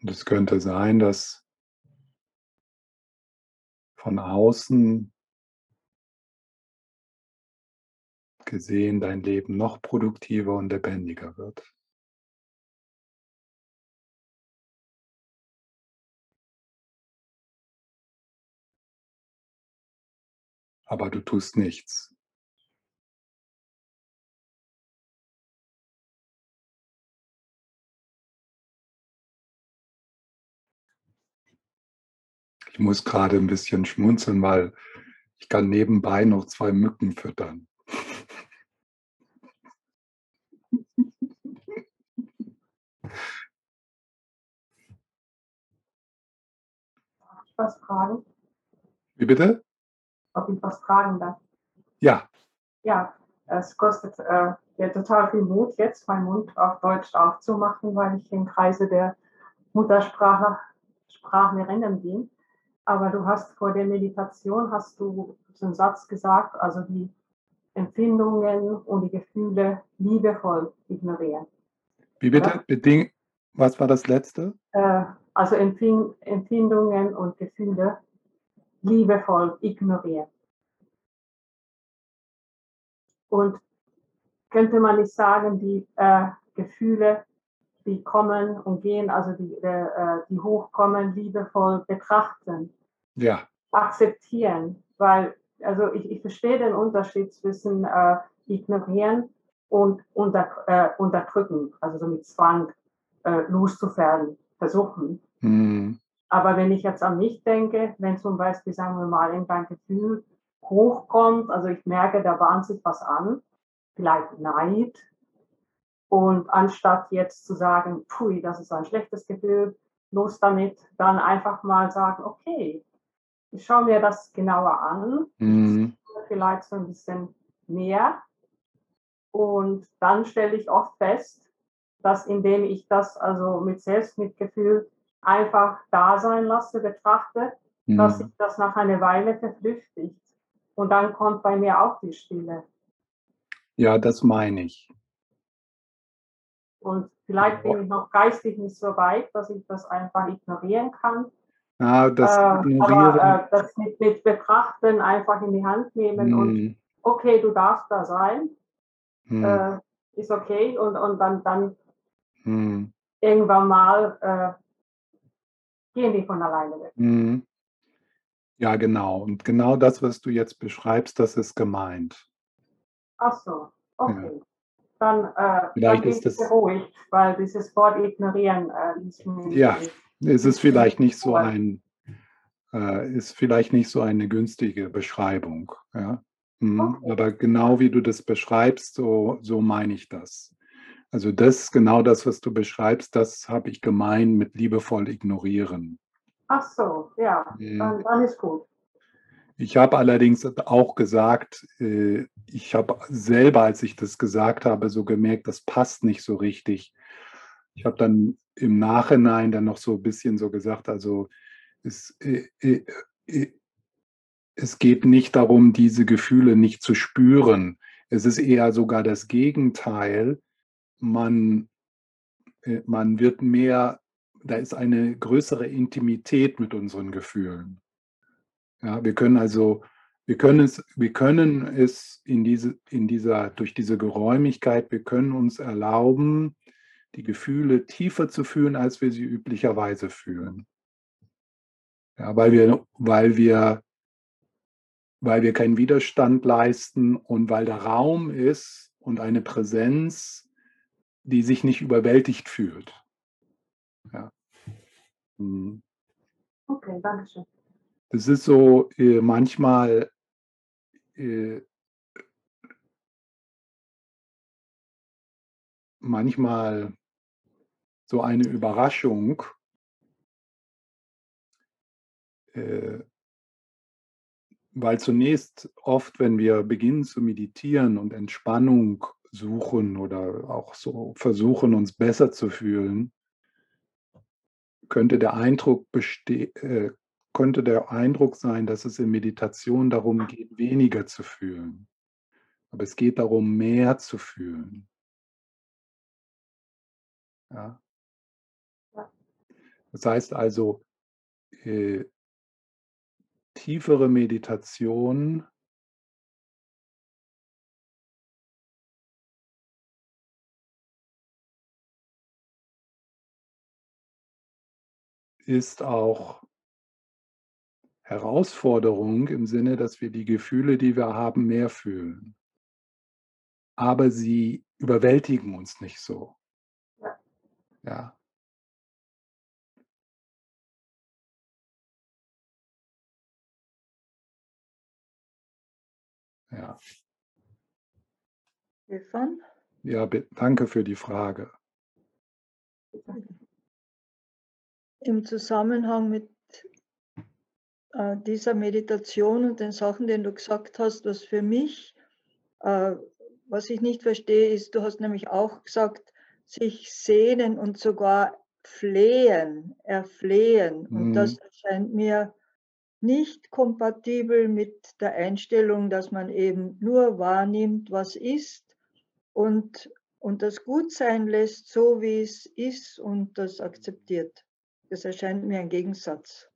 Und es könnte sein, dass von außen gesehen dein Leben noch produktiver und lebendiger wird. aber du tust nichts. Muss gerade ein bisschen schmunzeln, weil ich kann nebenbei noch zwei Mücken füttern. was fragen? Wie bitte? Ob ich was fragen darf? Ja. Ja, es kostet äh, ja total viel Mut, jetzt meinen Mund auf Deutsch aufzumachen, weil ich im Kreise der Muttersprache Sprachlerinnen bin. Aber du hast vor der Meditation hast du so einen Satz gesagt, also die Empfindungen und die Gefühle liebevoll ignorieren. Wie bitte? Beding Was war das letzte? Äh, also Empfindungen und Gefühle liebevoll ignorieren. Und könnte man nicht sagen, die äh, Gefühle, die kommen und gehen, also die, äh, die hochkommen, liebevoll betrachten. Ja. Akzeptieren, weil, also ich, ich verstehe den Unterschied zwischen äh, ignorieren und unter, äh, unterdrücken, also so mit Zwang äh, loszuwerden, versuchen. Mhm. Aber wenn ich jetzt an mich denke, wenn zum Beispiel, sagen wir mal, irgendein Gefühl hochkommt, also ich merke, da bahnt sich was an, vielleicht Neid. Und anstatt jetzt zu sagen, pui, das ist ein schlechtes Gefühl, los damit, dann einfach mal sagen, okay, ich schaue mir das genauer an, mhm. vielleicht so ein bisschen mehr. Und dann stelle ich oft fest, dass indem ich das also mit Selbstmitgefühl einfach da sein lasse, betrachte, mhm. dass sich das nach einer Weile verflüchtigt. Und dann kommt bei mir auch die Stille. Ja, das meine ich. Und vielleicht bin ich noch geistig nicht so weit, dass ich das einfach ignorieren kann. Ja, das äh, aber äh, das mit, mit, Betrachten einfach in die Hand nehmen mm. und mhm. okay, du darfst da sein, mm. äh, ist okay und, und dann, dann mm. irgendwann mal äh, gehen die von alleine weg. Ja, genau. Und genau das, was du jetzt beschreibst, das ist gemeint. Ach so, okay. Ja. Dann, äh, vielleicht dann ist das beruhigt, weil dieses Wort ignorieren äh, Ja, es ist vielleicht nicht so ein, äh, ist vielleicht nicht so eine günstige Beschreibung. Ja? Mhm. Okay. Aber genau wie du das beschreibst, so, so meine ich das. Also das, genau das, was du beschreibst, das habe ich gemeint mit liebevoll ignorieren. Ach so, ja, mhm. dann, dann ist gut. Ich habe allerdings auch gesagt, äh, ich habe selber, als ich das gesagt habe, so gemerkt, das passt nicht so richtig. Ich habe dann im Nachhinein dann noch so ein bisschen so gesagt, also es, äh, äh, es geht nicht darum, diese Gefühle nicht zu spüren. Es ist eher sogar das Gegenteil man, man wird mehr, da ist eine größere Intimität mit unseren Gefühlen. Ja, wir können also, wir können es, wir können es in diese, in dieser, durch diese Geräumigkeit, wir können uns erlauben, die Gefühle tiefer zu fühlen, als wir sie üblicherweise fühlen. Ja, weil wir, weil wir, weil wir keinen Widerstand leisten und weil der Raum ist und eine Präsenz, die sich nicht überwältigt fühlt. Ja. Mhm. Okay, danke schön. Das ist so äh, manchmal äh, manchmal so eine Überraschung, äh, weil zunächst oft, wenn wir beginnen zu meditieren und Entspannung suchen oder auch so versuchen, uns besser zu fühlen, könnte der Eindruck äh, könnte der Eindruck sein, dass es in Meditation darum geht, weniger zu fühlen. Aber es geht darum, mehr zu fühlen. Ja. Das heißt also, äh, tiefere Meditation ist auch Herausforderung im Sinne, dass wir die Gefühle, die wir haben, mehr fühlen. Aber sie überwältigen uns nicht so. Ja. Ja. Ja. Stefan? Ja, danke für die Frage. Im Zusammenhang mit äh, dieser Meditation und den Sachen, die du gesagt hast, was für mich, äh, was ich nicht verstehe, ist, du hast nämlich auch gesagt, sich sehnen und sogar flehen, erflehen. Und Mhm. das erscheint mir nicht kompatibel mit der Einstellung, dass man eben nur wahrnimmt, was ist und, und das gut sein lässt, so wie es ist und das akzeptiert. Das erscheint mir ein Gegensatz.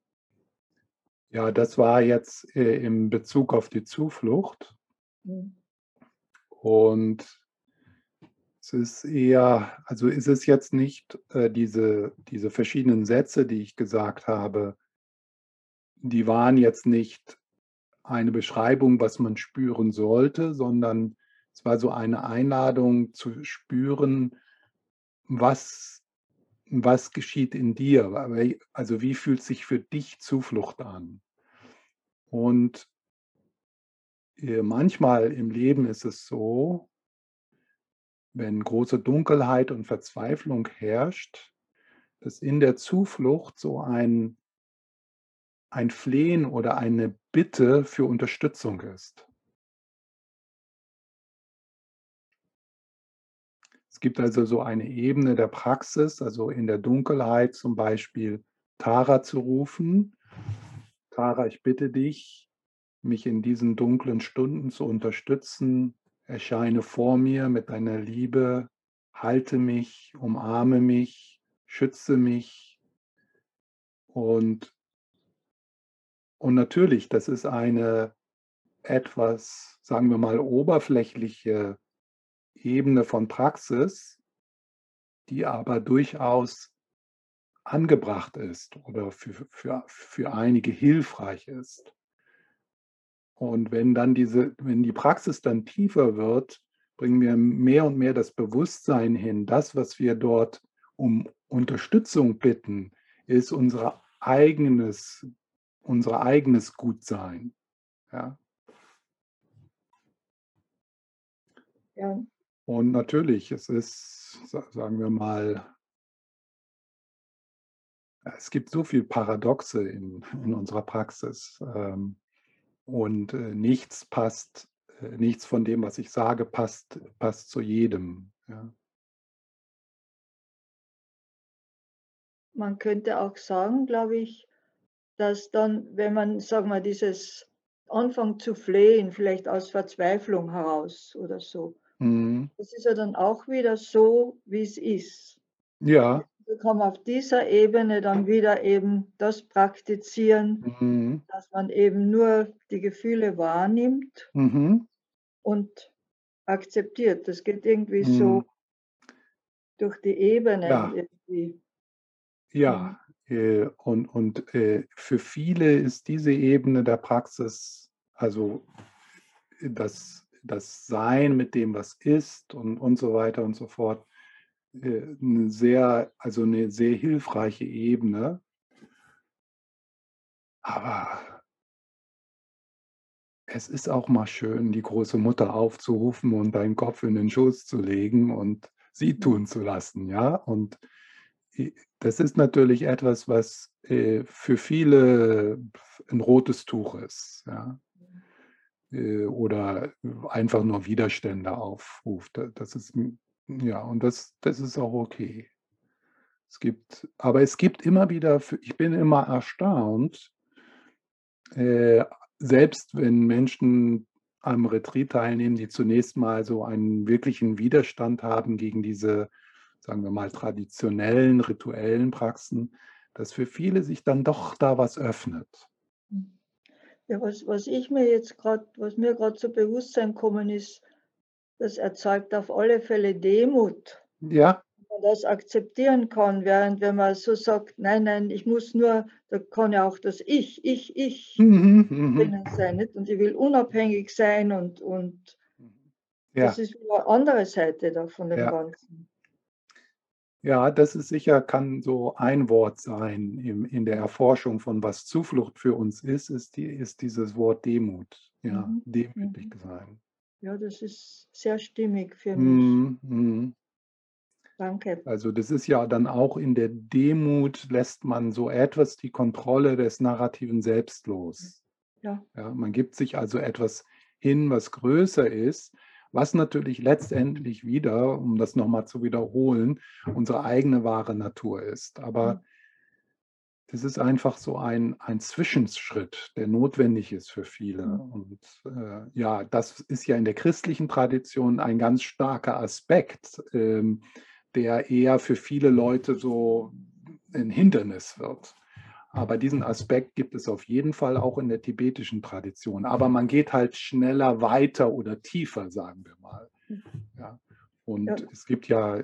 Ja, das war jetzt äh, im Bezug auf die Zuflucht. Mhm. Und es ist eher, also ist es jetzt nicht äh, diese, diese verschiedenen Sätze, die ich gesagt habe, die waren jetzt nicht eine Beschreibung, was man spüren sollte, sondern es war so eine Einladung zu spüren, was, was geschieht in dir, also wie fühlt sich für dich Zuflucht an. Und äh, manchmal im Leben ist es so, wenn große Dunkelheit und Verzweiflung herrscht, dass in der Zuflucht so ein, ein Flehen oder eine Bitte für Unterstützung ist. Es gibt also so eine Ebene der Praxis, also in der Dunkelheit zum Beispiel Tara zu rufen. Tara, ich bitte dich, mich in diesen dunklen Stunden zu unterstützen. Erscheine vor mir mit deiner Liebe, halte mich, umarme mich, schütze mich. Und, und natürlich, das ist eine etwas, sagen wir mal, oberflächliche Ebene von Praxis, die aber durchaus angebracht ist oder für, für, für einige hilfreich ist. Und wenn dann diese, wenn die Praxis dann tiefer wird, bringen wir mehr und mehr das Bewusstsein hin. Das, was wir dort um Unterstützung bitten, ist unser eigenes, unser eigenes Gutsein. Ja. Ja, Und natürlich, es ist, sa- sagen wir mal, es gibt so viel Paradoxe in, in unserer Praxis. ähm, Und äh, nichts passt, äh, nichts von dem, was ich sage, passt, passt zu jedem. Ja. man könnte auch sagen, glaube ich, dass dann, wenn man, sagen wir, dieses anfängt zu flehen, vielleicht aus Verzweiflung heraus oder so, Mhm. das ist ja dann auch wieder so, wie es ist. Ja. Wir kann man auf dieser Ebene dann wieder eben das praktizieren, Mhm. dass man eben nur die Gefühle wahrnimmt Mhm. und akzeptiert. Das geht irgendwie so Mhm. durch die Ebenen Ja. irgendwie. Ja, äh, und, und äh, für viele ist diese Ebene der Praxis, also das, das Sein mit dem, was ist und, und so weiter und so fort, äh, eine sehr, also eine sehr hilfreiche Ebene. Aber es ist auch mal schön, die große Mutter aufzurufen und deinen Kopf in den Schoß zu legen und sie tun zu lassen, ja. Und das ist natürlich etwas, was äh, für viele ein rotes Tuch ist, ja. Äh, Oder einfach nur Widerstände aufruft. Da- Das ist, ja, und das, das ist auch okay. Es gibt, aber es gibt immer wieder, ich bin immer erstaunt, äh, selbst wenn Menschen am Retreat teilnehmen, die zunächst mal so einen wirklichen Widerstand haben gegen diese, sagen wir mal, traditionellen, rituellen Praxen, dass für viele sich dann doch da was öffnet. Ja, was, was ich mir jetzt gerade, was mir gerade zu Bewusstsein kommen ist, das erzeugt auf alle Fälle Demut. Ja, man das akzeptieren kann, während wenn man so sagt, nein, nein, ich muss nur, da kann ja auch das Ich, ich, ich Mhm, mhm. drinnen sein, nicht? Und ich will unabhängig sein und, und Ja. das ist eine andere Seite da von dem Ja. Ganzen. Ja, das ist sicher kann so ein Wort sein im in der Erforschung von was Zuflucht für uns ist, ist die ist dieses Wort Demut. Ja, Mhm, demütig mhm. sein. Ja, das ist sehr stimmig für mich. Mhm, mhm. Danke. Also, das ist ja dann auch in der Demut lässt man so etwas die Kontrolle des narrativen Selbst los. Ja. Ja, man gibt sich also etwas hin, was größer ist, was natürlich letztendlich wieder, um das noch mal zu wiederholen, unsere eigene wahre Natur ist. Aber Mhm. Das ist einfach so ein ein Zwischenschritt, der notwendig ist für viele. Mhm. Und, äh, ja, das ist ja in der christlichen Tradition ein ganz starker Aspekt, ähm, der eher für viele Leute so ein Hindernis wird. Aber diesen Aspekt gibt es auf jeden Fall auch in der tibetischen Tradition. Aber man geht halt schneller weiter oder tiefer, sagen wir mal. Mhm. Ja. Und Ja. es gibt ja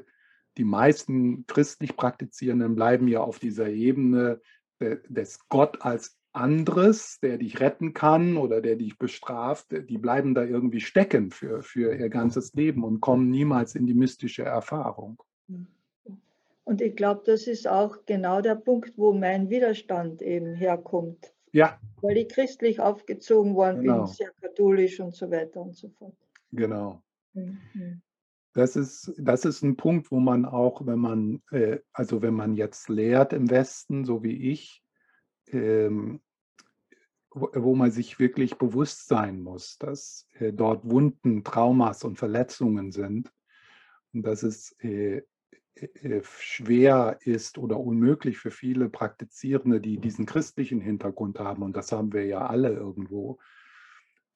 die meisten christlich Praktizierenden bleiben ja auf dieser Ebene des Gott als anderes, der dich retten kann oder der dich bestraft. Die bleiben da irgendwie stecken für für ihr ganzes Leben und kommen niemals in die mystische Erfahrung. Und ich glaube, das ist auch genau der Punkt, wo mein Widerstand eben herkommt, Ja, weil ich christlich aufgezogen worden bin, genau. sehr katholisch und so weiter und so fort. Genau. Mhm. Das ist das ist 'n Punkt, wo man auch, wenn man äh, also, wenn man jetzt lehrt im Westen, so wie ich, ähm, wo wo man sich wirklich bewusst sein muss, dass, äh, dort Wunden, Traumas und Verletzungen sind und dass es, äh, äh, äh, schwer ist oder unmöglich für viele Praktizierende, die diesen christlichen Hintergrund haben, und das haben wir ja alle irgendwo,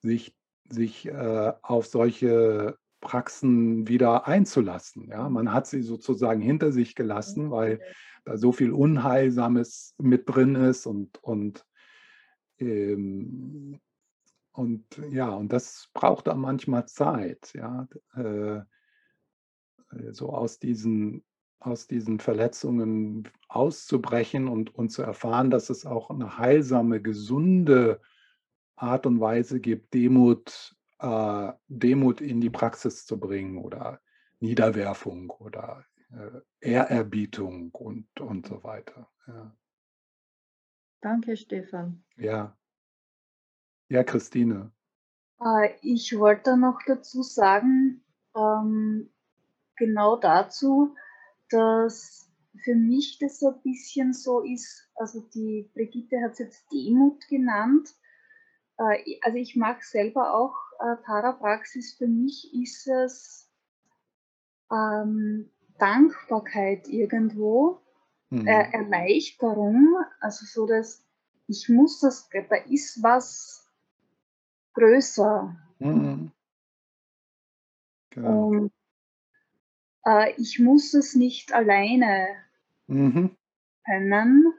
sich sich, äh, auf solche Praxen wieder einzulassen, ja? Man hat sie sozusagen hinter sich gelassen, weil da so viel Unheilsames mit drin ist und und, ähm und ja, und das braucht dann manchmal Zeit, ja, äh, so aus diesen aus diesen Verletzungen auszubrechen und und zu erfahren, dass es auch 'ne heilsame, gesunde Art und Weise gibt, Demut äh, Demut in die Praxis zu bringen oder Niederwerfung oder, äh, Ehrerbietung und und so weiter, ja. Danke, Stefan. Ja. Ja, Christine. Äh, ich wollte noch dazu sagen, ähm, genau dazu, dass für mich das so 'n bisschen so ist also, die Brigitte hat's jetzt Demut genannt. Äh, also, ich mache selber auch, äh, Tara-Praxis. Für mich ist es ähm, Dankbarkeit irgendwo, äh, Mhm. Erleichterung, also, so dass ich muss das da ist was größer. Mhm. Genau. Und, äh, ich muss es nicht alleine Mhm. können.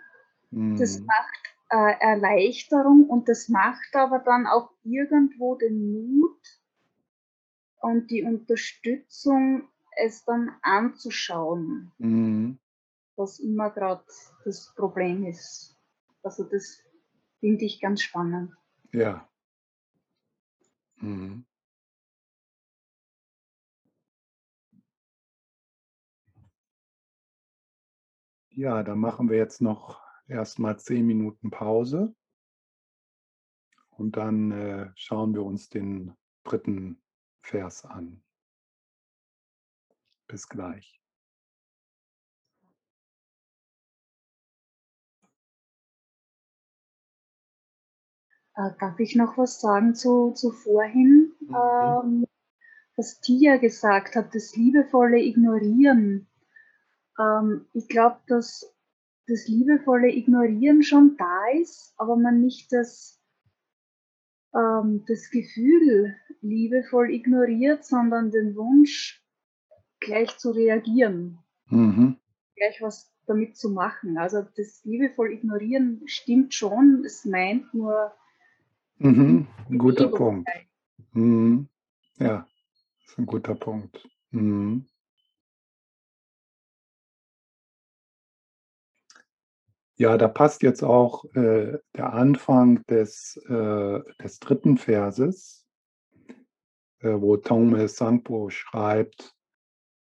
Das Mhm. macht, äh, Erleichterung und das macht aber dann auch irgendwo den Mut und die Unterstützung, es dann anzuschauen. Mhm. Was immer grad das Problem ist. Also, das finde ich ganz spannend. Ja. Mhm. Ja, dann machen wir jetzt noch erst mal 10 Minuten Pause. Und dann, äh, schauen wir uns den 3. Vers an. Bis gleich. Äh, darf ich noch was sagen zu zu vorhin, Mhm. ähm, was Tia gesagt hat, das liebevolle Ignorieren. Ähm, ich glaube, dass das liebevolle Ignorieren schon da ist, aber man nicht das ähm, das Gefühl liebevoll ignoriert, sondern den Wunsch, gleich zu reagieren. Mhm. Gleich was damit zu machen. Also, das liebevoll Ignorieren stimmt schon, es meint nur Mhm. 'N guter Punkt. Mhm. Ja, ist 'n guter Punkt. Mhm. Ja, da passt jetzt auch äh, der Anfang des, äh, des dritten Verses, äh, wo Tongme Sangpo schreibt,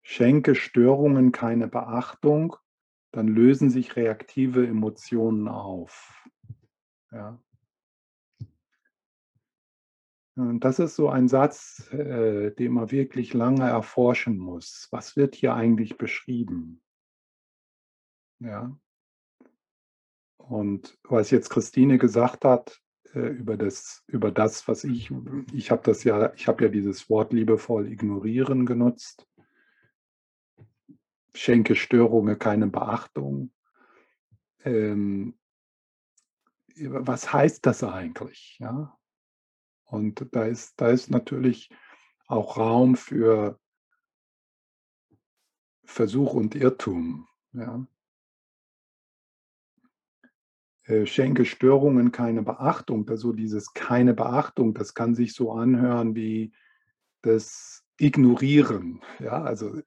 schenke Störungen keine Beachtung, dann lösen sich reaktive Emotionen auf. Ja. Und das ist so ein Satz, äh, den man wirklich lange erforschen muss. Was wird hier eigentlich beschrieben? Ja. Und was jetzt Christine gesagt hat äh, über das, über das, was ich, ich habe das ja, ich habe ja dieses Wort liebevoll ignorieren genutzt. Schenke Störungen keine Beachtung. Ähm, was heißt das eigentlich? Ja? Und da ist, da ist natürlich auch Raum für Versuch und Irrtum. Ja. Äh, schenke Störungen keine Beachtung. Also dieses keine Beachtung, das kann sich so anhören wie das Ignorieren. Ja, also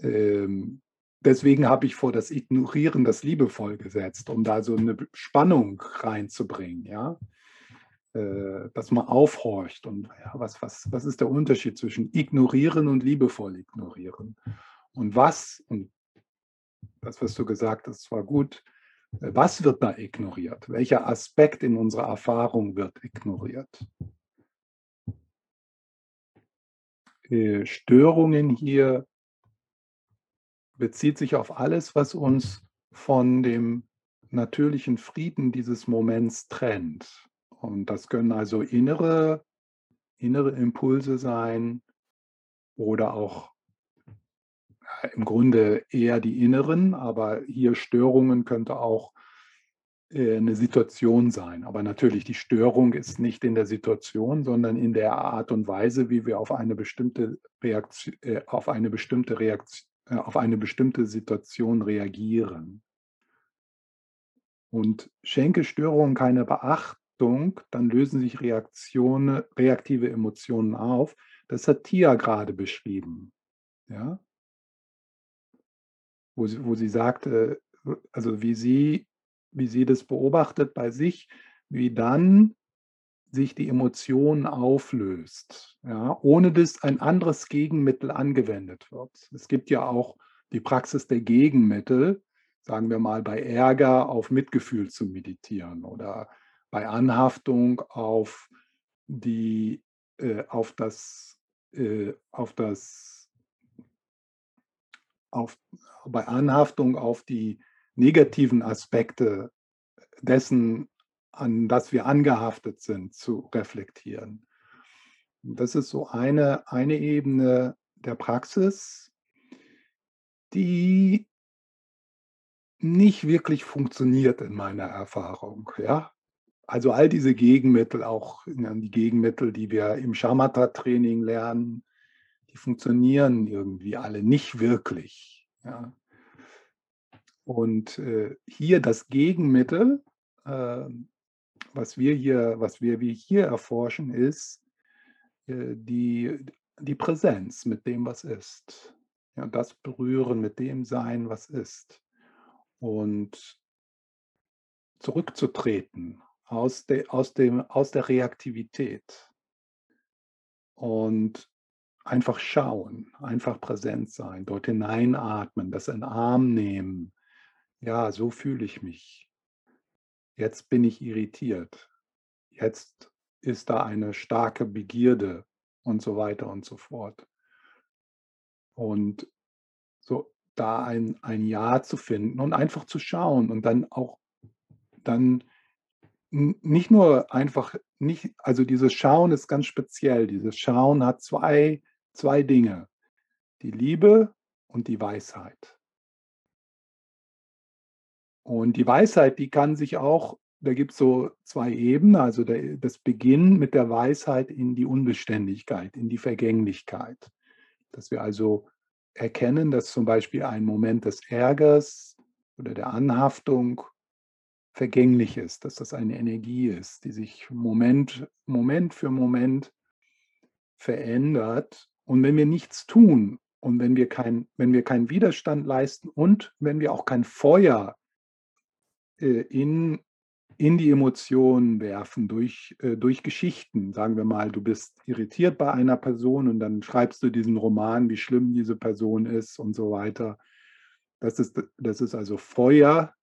ähm, deswegen habe ich vor das Ignorieren das liebevoll gesetzt, um da so eine Spannung reinzubringen. Ja, äh, dass man aufhorcht und ja, was, was, was ist der Unterschied zwischen ignorieren und liebevoll ignorieren? Und was, und das, was du gesagt hast, war gut, äh, was wird da ignoriert? Welcher Aspekt in unserer Erfahrung wird ignoriert? Äh, Störungen hier bezieht sich auf alles, was uns von dem natürlichen Frieden dieses Moments trennt. Und das können also innere, innere Impulse sein oder auch im Grunde eher die inneren, aber hier Störungen könnte auch äh, eine Situation sein. Aber natürlich, die Störung ist nicht in der Situation, sondern in der Art und Weise, wie wir auf eine bestimmte Reaktion, äh, auf eine bestimmte Reaktion, äh, auf eine bestimmte Situation reagieren. Und schenke Störungen keine Beachtung Achtung, dann lösen sich Reaktionen, reaktive Emotionen auf. Das hat Tia gerade beschrieben. Ja? Wo, sie, wo sie sagte, also wie sie, wie sie das beobachtet bei sich, wie dann sich die Emotion auflöst, ja, ohne dass ein anderes Gegenmittel angewendet wird. Es gibt ja auch die Praxis der Gegenmittel, sagen wir mal bei Ärger auf Mitgefühl zu meditieren oder bei Anhaftung auf die, äh, auf das, äh, auf das, auf, bei Anhaftung auf die negativen Aspekte dessen, an das wir angehaftet sind, zu reflektieren. Das ist so eine, eine Ebene der Praxis, die nicht wirklich funktioniert in meiner Erfahrung. Ja? Also all diese Gegenmittel, auch die Gegenmittel, die wir im Shamatha-Training lernen, die funktionieren irgendwie alle nicht wirklich. Ja. Und äh, hier das Gegenmittel, äh, was wir hier, was wir hier erforschen, ist äh, die, die Präsenz mit dem, was ist. Ja, das Berühren mit dem Sein, was ist. Und zurückzutreten aus, de, aus, dem, aus der Reaktivität und einfach schauen, einfach präsent sein, dort hineinatmen, das in den Arm nehmen. Ja, so fühle ich mich. Jetzt bin ich irritiert. Jetzt ist da eine starke Begierde und so weiter und so fort. Und so da ein, ein Ja zu finden und einfach zu schauen und dann auch dann nicht nur einfach, nicht, also dieses Schauen ist ganz speziell. Dieses Schauen hat zwei, zwei Dinge. Die Liebe und die Weisheit. Und die Weisheit, die kann sich auch, da gibt es so zwei Ebenen, also der, das Beginn mit der Weisheit in die Unbeständigkeit, in die Vergänglichkeit. Dass wir also erkennen, dass zum Beispiel ein Moment des Ärgers oder der Anhaftung vergänglich ist, dass das eine Energie ist, die sich Moment, Moment für Moment verändert. Und wenn wir nichts tun und wenn wir, kein, wenn wir keinen Widerstand leisten und wenn wir auch kein Feuer äh, in, in die Emotionen werfen durch, äh, durch Geschichten. Sagen wir mal, du bist irritiert bei einer Person und dann schreibst du diesen Roman, wie schlimm diese Person ist und so weiter. Das ist, das ist also Feuer,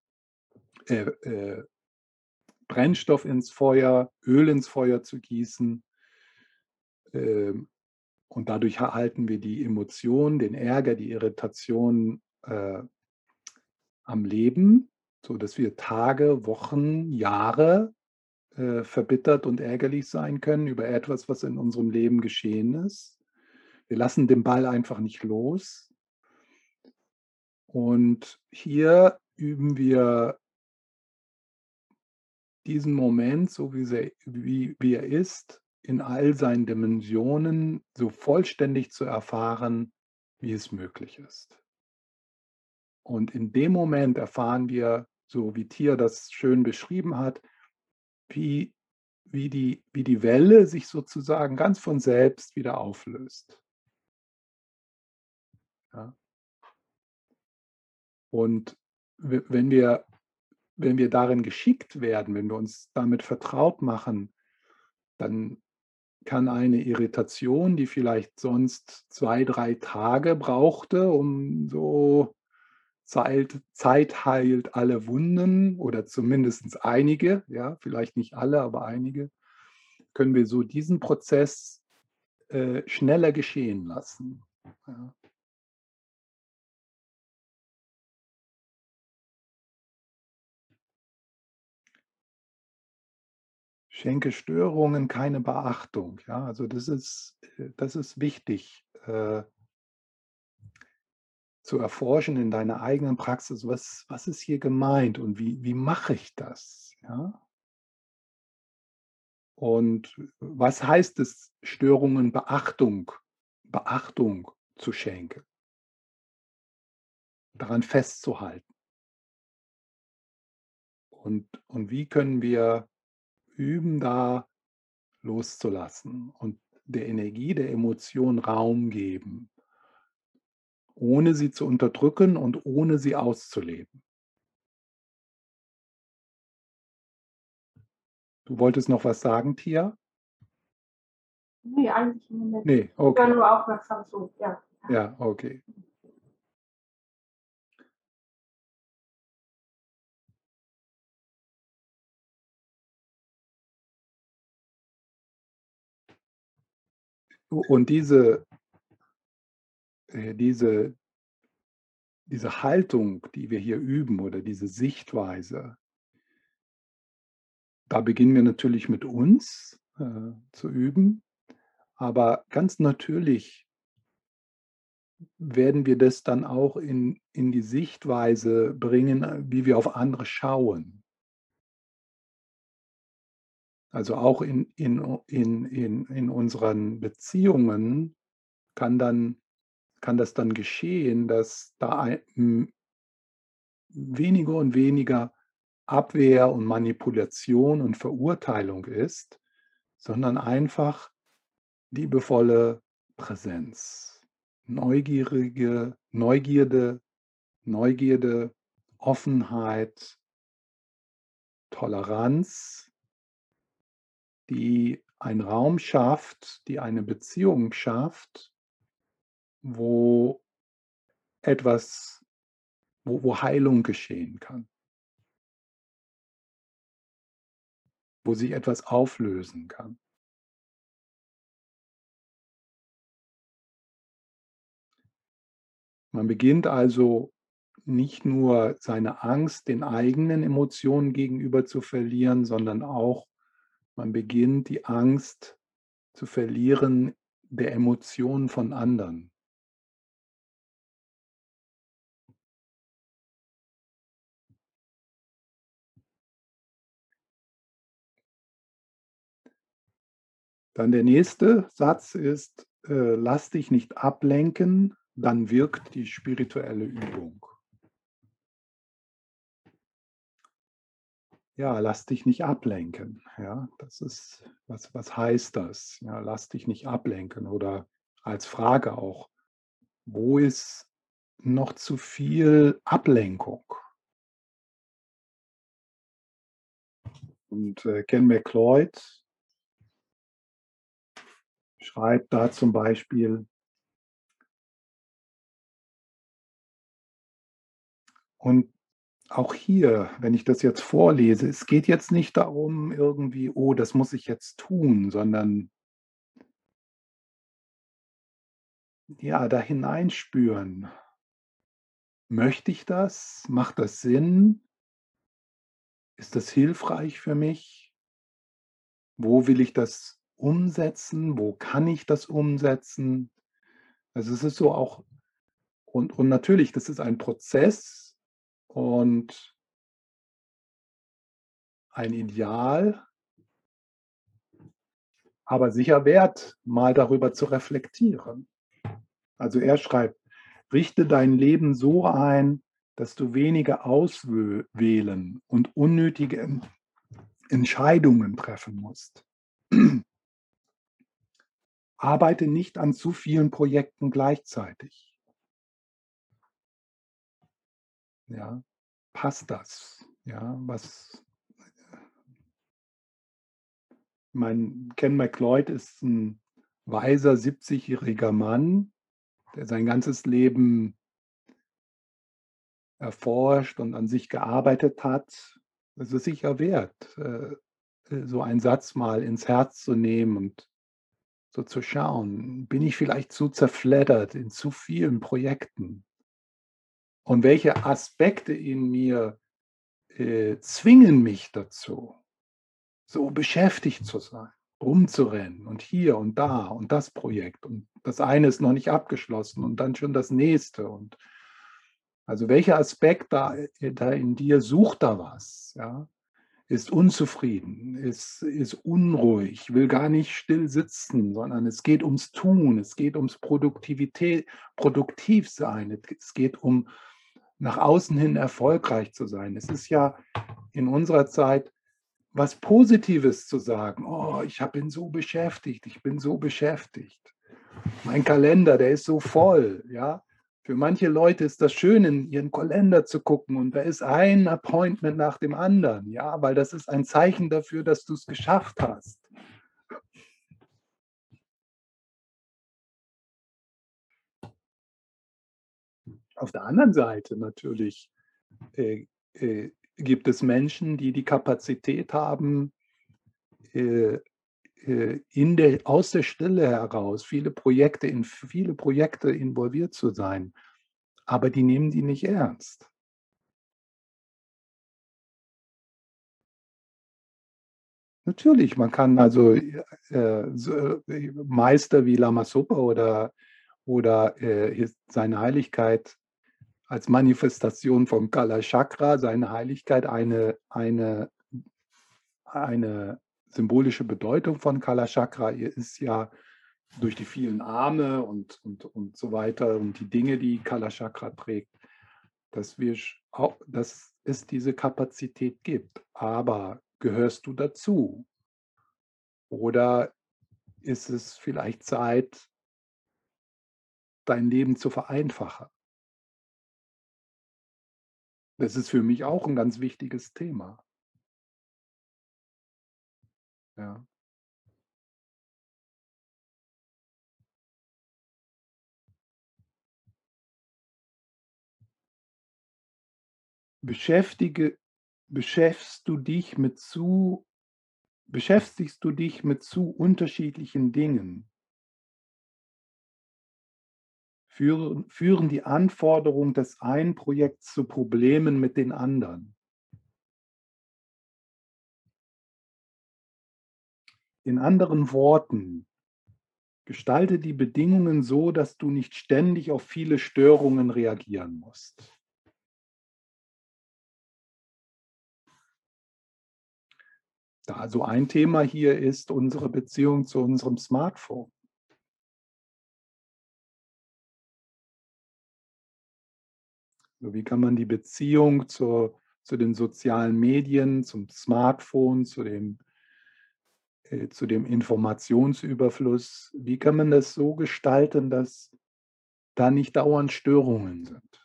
äh, äh, Brennstoff ins Feuer, Öl ins Feuer zu gießen. Und dadurch erhalten wir die Emotion, den Ärger, die Irritation äh, am Leben, sodass wir Tage, Wochen, Jahre äh, verbittert und ärgerlich sein können über etwas, was in unserem Leben geschehen ist. Wir lassen den Ball einfach nicht los. Und hier üben wir diesen Moment, so wie, sie, wie, wie er ist, in all seinen Dimensionen so vollständig zu erfahren, wie es möglich ist. Und in dem Moment erfahren wir, so wie Tia das schön beschrieben hat, wie, wie, die, wie die Welle sich sozusagen ganz von selbst wieder auflöst. Ja. Und wenn wir, wenn wir darin geschickt werden, wenn wir uns damit vertraut machen, dann kann eine Irritation, die vielleicht sonst zwei, drei Tage brauchte, um so Zeit, Zeit heilt alle Wunden oder zumindest einige, ja, vielleicht nicht alle, aber einige, können wir so diesen Prozess äh, schneller geschehen lassen. Ja. Schenke Störungen keine Beachtung. Ja, also das ist, äh, das ist wichtig äh, zu erforschen in deiner eigenen Praxis. Was, was ist hier gemeint und wie, wie mache ich das? Ja? Und was heißt es, Störungen Beachtung, Beachtung zu schenken? Daran festzuhalten. Und, und wie können wir üben, da loszulassen und der Energie, der Emotion Raum geben, ohne sie zu unterdrücken und ohne sie auszuleben. Du wolltest noch was sagen, Tia? Nee, eigentlich nicht. Nee, okay. Ich nur aufmerksam so, ja. Ja, okay. Und diese, äh, diese, diese Haltung, die wir hier üben oder diese Sichtweise, da beginnen wir natürlich mit uns äh, zu üben, aber ganz natürlich werden wir das dann auch in, in die Sichtweise bringen, wie wir auf andere schauen. Also auch in, in, in, in, in unseren Beziehungen kann, dann, kann das dann geschehen, dass da weniger und weniger Abwehr und Manipulation und Verurteilung ist, sondern einfach liebevolle Präsenz, neugierige Neugierde, Neugierde, Offenheit, Toleranz die einen Raum schafft, die eine Beziehung schafft, wo etwas, wo, wo Heilung geschehen kann, wo sich etwas auflösen kann. Man beginnt also nicht nur seine Angst den eigenen Emotionen gegenüber zu verlieren, sondern auch man beginnt die Angst zu verlieren der Emotionen von anderen. Dann der nächste Satz ist, äh, lass dich nicht ablenken, dann wirkt die spirituelle Übung. Ja, lass dich nicht ablenken. Ja, das ist, was, was heißt das? Ja, lass dich nicht ablenken oder als Frage auch, wo ist noch zu viel Ablenkung? Und äh, Ken McLeod schreibt da zum Beispiel, und auch hier, wenn ich das jetzt vorlese, es geht jetzt nicht darum, irgendwie, oh, das muss ich jetzt tun, sondern ja, da hineinspüren. Möchte ich das? Macht das Sinn? Ist das hilfreich für mich? Wo will ich das umsetzen? Wo kann ich das umsetzen? Also es ist so auch, und, und natürlich, das ist ein Prozess und ein Ideal, aber sicher wert, mal darüber zu reflektieren. Also er schreibt, richte dein Leben so ein, dass du weniger auswählen und unnötige Entscheidungen treffen musst. Arbeite nicht an zu vielen Projekten gleichzeitig. Ja, passt das? Ja, was mein Ken McLeod ist ein weiser 70-jähriger Mann, der sein ganzes Leben erforscht und an sich gearbeitet hat, es ist sicher wert, äh, äh, so einen Satz mal ins Herz zu nehmen und so zu schauen, bin ich vielleicht zu zerfleddert in zu vielen Projekten? Und welche Aspekte in mir äh, zwingen mich dazu, so beschäftigt zu sein, rumzurennen und hier und da und das Projekt und das eine ist noch nicht abgeschlossen und dann schon das nächste und also welcher Aspekt da, äh, da in dir sucht da was, ja? ist unzufrieden, ist, ist unruhig, will gar nicht still sitzen, sondern es geht ums Tun, es geht ums Produktivität, produktiv sein, es geht um nach außen hin erfolgreich zu sein. Es ist ja in unserer Zeit was Positives zu sagen. Oh, ich bin so beschäftigt, ich bin so beschäftigt. Mein Kalender, der ist so voll, ja. Für manche Leute ist das schön, in ihren Kalender zu gucken und da ist ein Appointment nach dem anderen, ja, weil das ist ein Zeichen dafür, dass du es geschafft hast. Auf der anderen Seite natürlich äh, äh, gibt es Menschen, die die Kapazität haben, äh, äh, in der, aus der Stille heraus viele Projekte, in viele Projekte involviert zu sein, aber die nehmen die nicht ernst. Natürlich, man kann also äh, äh, Meister wie Lama Sopa oder, oder äh, seine Heiligkeit als Manifestation vom Kala Chakra, seine Heiligkeit eine, eine, eine symbolische Bedeutung von Kala Chakra ist ja durch die vielen Arme und, und, und so weiter und die Dinge, die Kala Chakra trägt, dass, wir dass es diese Kapazität gibt. Aber gehörst du dazu? Oder ist es vielleicht Zeit, dein Leben zu vereinfachen? Das ist für mich auch ein ganz wichtiges Thema. Ja. Beschäftige beschäftigst du dich mit zu beschäftigst du dich mit zu unterschiedlichen Dingen? Führen führen die Anforderungen des einen Projekts zu Problemen mit den anderen? In anderen Worten, gestalte die Bedingungen so, dass du nicht ständig auf viele Störungen reagieren musst. Da also ein Thema hier ist unsere Beziehung zu unserem Smartphone. Wie kann man die Beziehung zur, zu den sozialen Medien, zum Smartphone, zu dem äh, zu dem Informationsüberfluss, wie kann man das so gestalten, dass da nicht dauernd Störungen sind?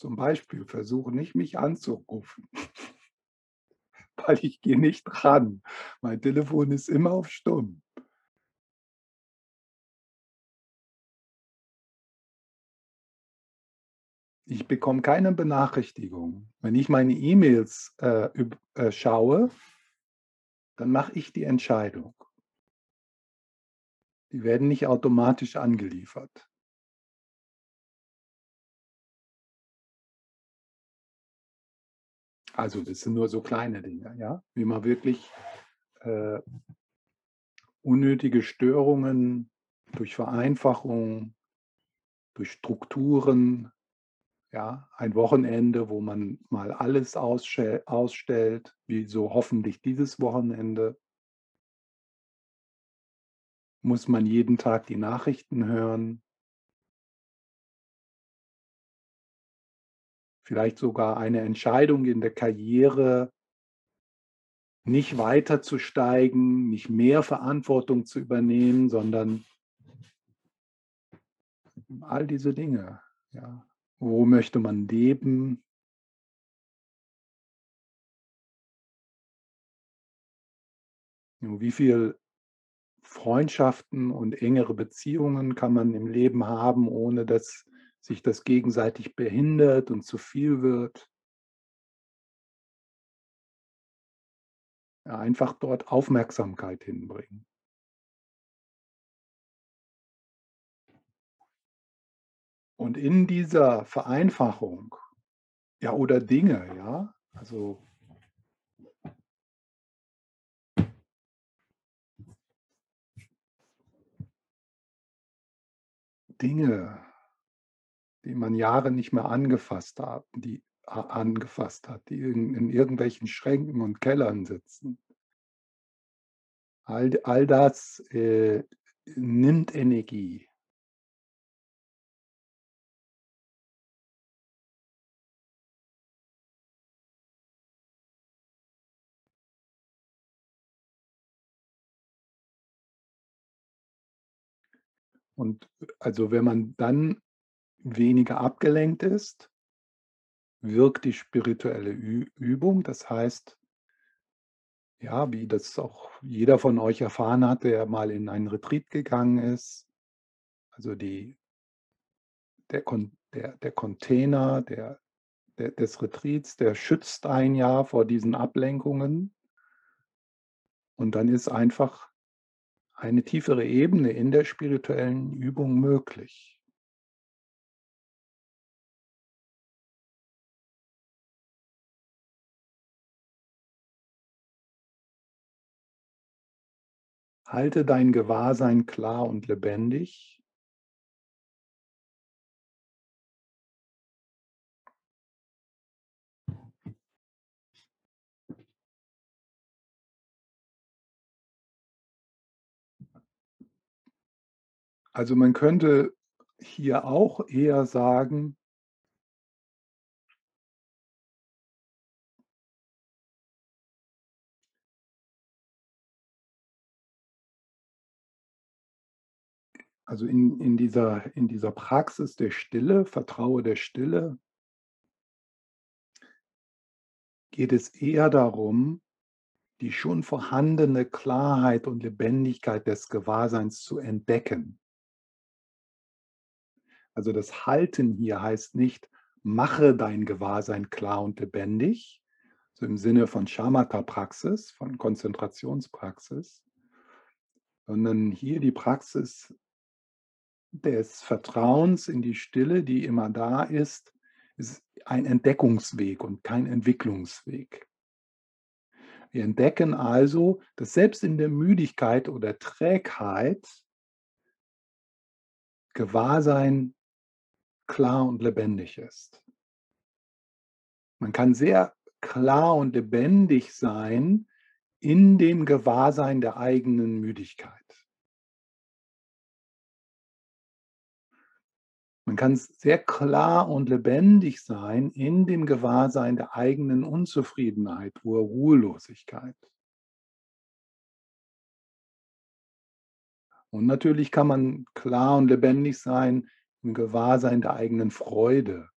Zum Beispiel versuche nicht, mich anzurufen, <laughs> weil ich gehe nicht ran. Mein Telefon ist immer auf Stumm. Ich bekomme keine Benachrichtigung. Wenn ich meine E-Mails äh, äh, schaue, dann mache ich die Entscheidung. Die werden nicht automatisch angeliefert. Also das sind nur so kleine Dinge, ja, wie man wirklich äh, unnötige Störungen durch Vereinfachung, durch Strukturen, ja, ein Wochenende, wo man mal alles ausstellt, wie so hoffentlich dieses Wochenende, muss man jeden Tag die Nachrichten hören, vielleicht sogar eine Entscheidung in der Karriere, nicht weiterzusteigen, nicht mehr Verantwortung zu übernehmen, sondern all diese Dinge. Ja. Wo möchte man leben? Wie viel Freundschaften und engere Beziehungen kann man im Leben haben, ohne dass sich das gegenseitig behindert und zu viel wird. Ja, einfach dort Aufmerksamkeit hinbringen. Und in dieser Vereinfachung, ja, oder Dinge, ja, also Dinge, die man Jahre nicht mehr angefasst hat, die angefasst hat, die in, irgendwelchen Schränken und Kellern sitzen. All, all das äh, nimmt Energie. Und also wenn man dann weniger abgelenkt ist, wirkt die spirituelle Übung. Das heißt, ja, wie das auch jeder von euch erfahren hat, der mal in einen Retreat gegangen ist. Also die, der, der, der Container der, der, des Retreats, der schützt ein Jahr vor diesen Ablenkungen. Und dann ist einfach eine tiefere Ebene in der spirituellen Übung möglich. Halte dein Gewahrsein klar und lebendig. Also man könnte hier auch eher sagen, Also in, in, dieser, in dieser Praxis der Stille, Vertraue der Stille, geht es eher darum, die schon vorhandene Klarheit und Lebendigkeit des Gewahrseins zu entdecken. Also das Halten hier heißt nicht, mache dein Gewahrsein klar und lebendig, so im Sinne von Shamatha-Praxis, von Konzentrationspraxis, sondern hier die Praxis des Vertrauens in die Stille, die immer da ist, ist ein Entdeckungsweg und kein Entwicklungsweg. Wir entdecken also, dass selbst in der Müdigkeit oder Trägheit Gewahrsein klar und lebendig ist. Man kann sehr klar und lebendig sein in dem Gewahrsein der eigenen Müdigkeit. Man kann sehr klar und lebendig sein in dem Gewahrsein der eigenen Unzufriedenheit oder Ruhelosigkeit. Und natürlich kann man klar und lebendig sein im Gewahrsein der eigenen Freude,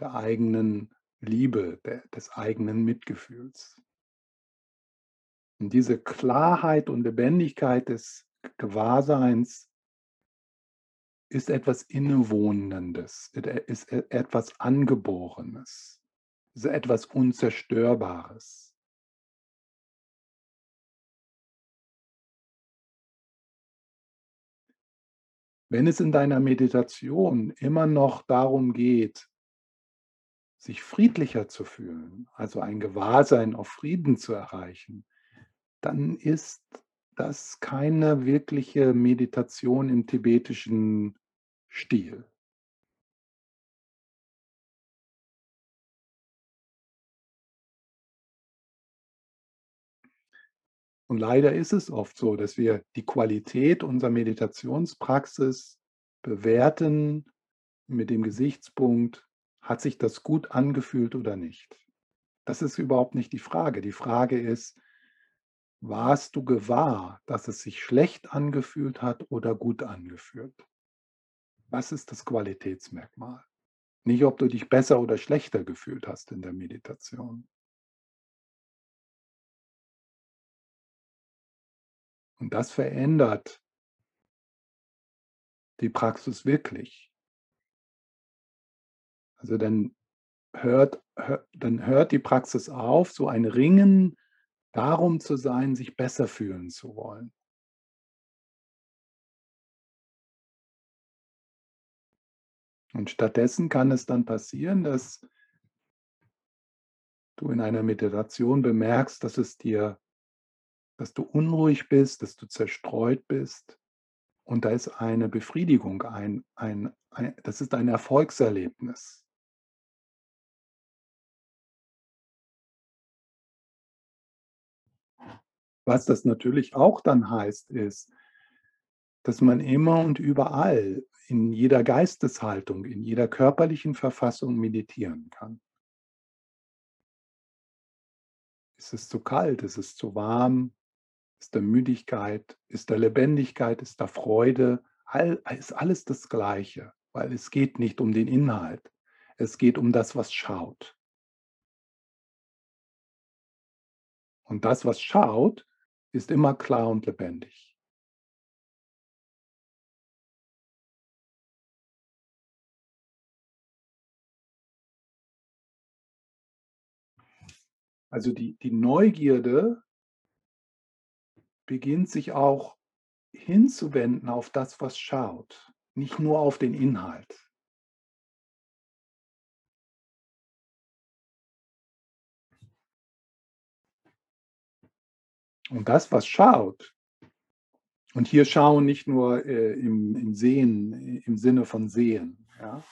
der eigenen Liebe, der, des eigenen Mitgefühls. Und diese Klarheit und Lebendigkeit des Gewahrseins ist etwas Innewohnendes, ist e, etwas Angeborenes, ist etwas Unzerstörbares. Wenn es in deiner Meditation immer noch darum geht, sich friedlicher zu fühlen, also ein Gewahrsein auf Frieden zu erreichen, dann ist das keine wirkliche Meditation im tibetischen Stil. Und leider ist es oft so, dass wir die Qualität unserer Meditationspraxis bewerten mit dem Gesichtspunkt, hat sich das gut angefühlt oder nicht? Das ist überhaupt nicht die Frage. Die Frage ist, warst du gewahr, dass es sich schlecht angefühlt hat oder gut angefühlt? Was ist das Qualitätsmerkmal? Nicht, ob du dich besser oder schlechter gefühlt hast in der Meditation. Und das verändert die Praxis wirklich. Also dann hört, hört, dann hört die Praxis auf, so ein Ringen darum zu sein, sich besser fühlen zu wollen. Und stattdessen kann es dann passieren, dass du in einer Meditation bemerkst, dass es dir dass du unruhig bist, dass du zerstreut bist. Und da ist eine Befriedigung, ein, ein, ein, das ist ein Erfolgserlebnis. Was das natürlich auch dann heißt, ist, dass man immer und überall, in jeder Geisteshaltung, in jeder körperlichen Verfassung meditieren kann. Ist es zu kalt? Ist es zu warm? Ist da Müdigkeit? Ist da Lebendigkeit? Ist da Freude? All, ist alles das Gleiche, weil es geht nicht um den Inhalt. Es geht um das, was schaut. Und das, was schaut, ist immer klar und lebendig. Also die, die Neugierde beginnt sich auch hinzuwenden auf das, was schaut, nicht nur auf den Inhalt. Und das, was schaut, und hier schauen nicht nur äh, im, im Sehen, im Sinne von Sehen, ja?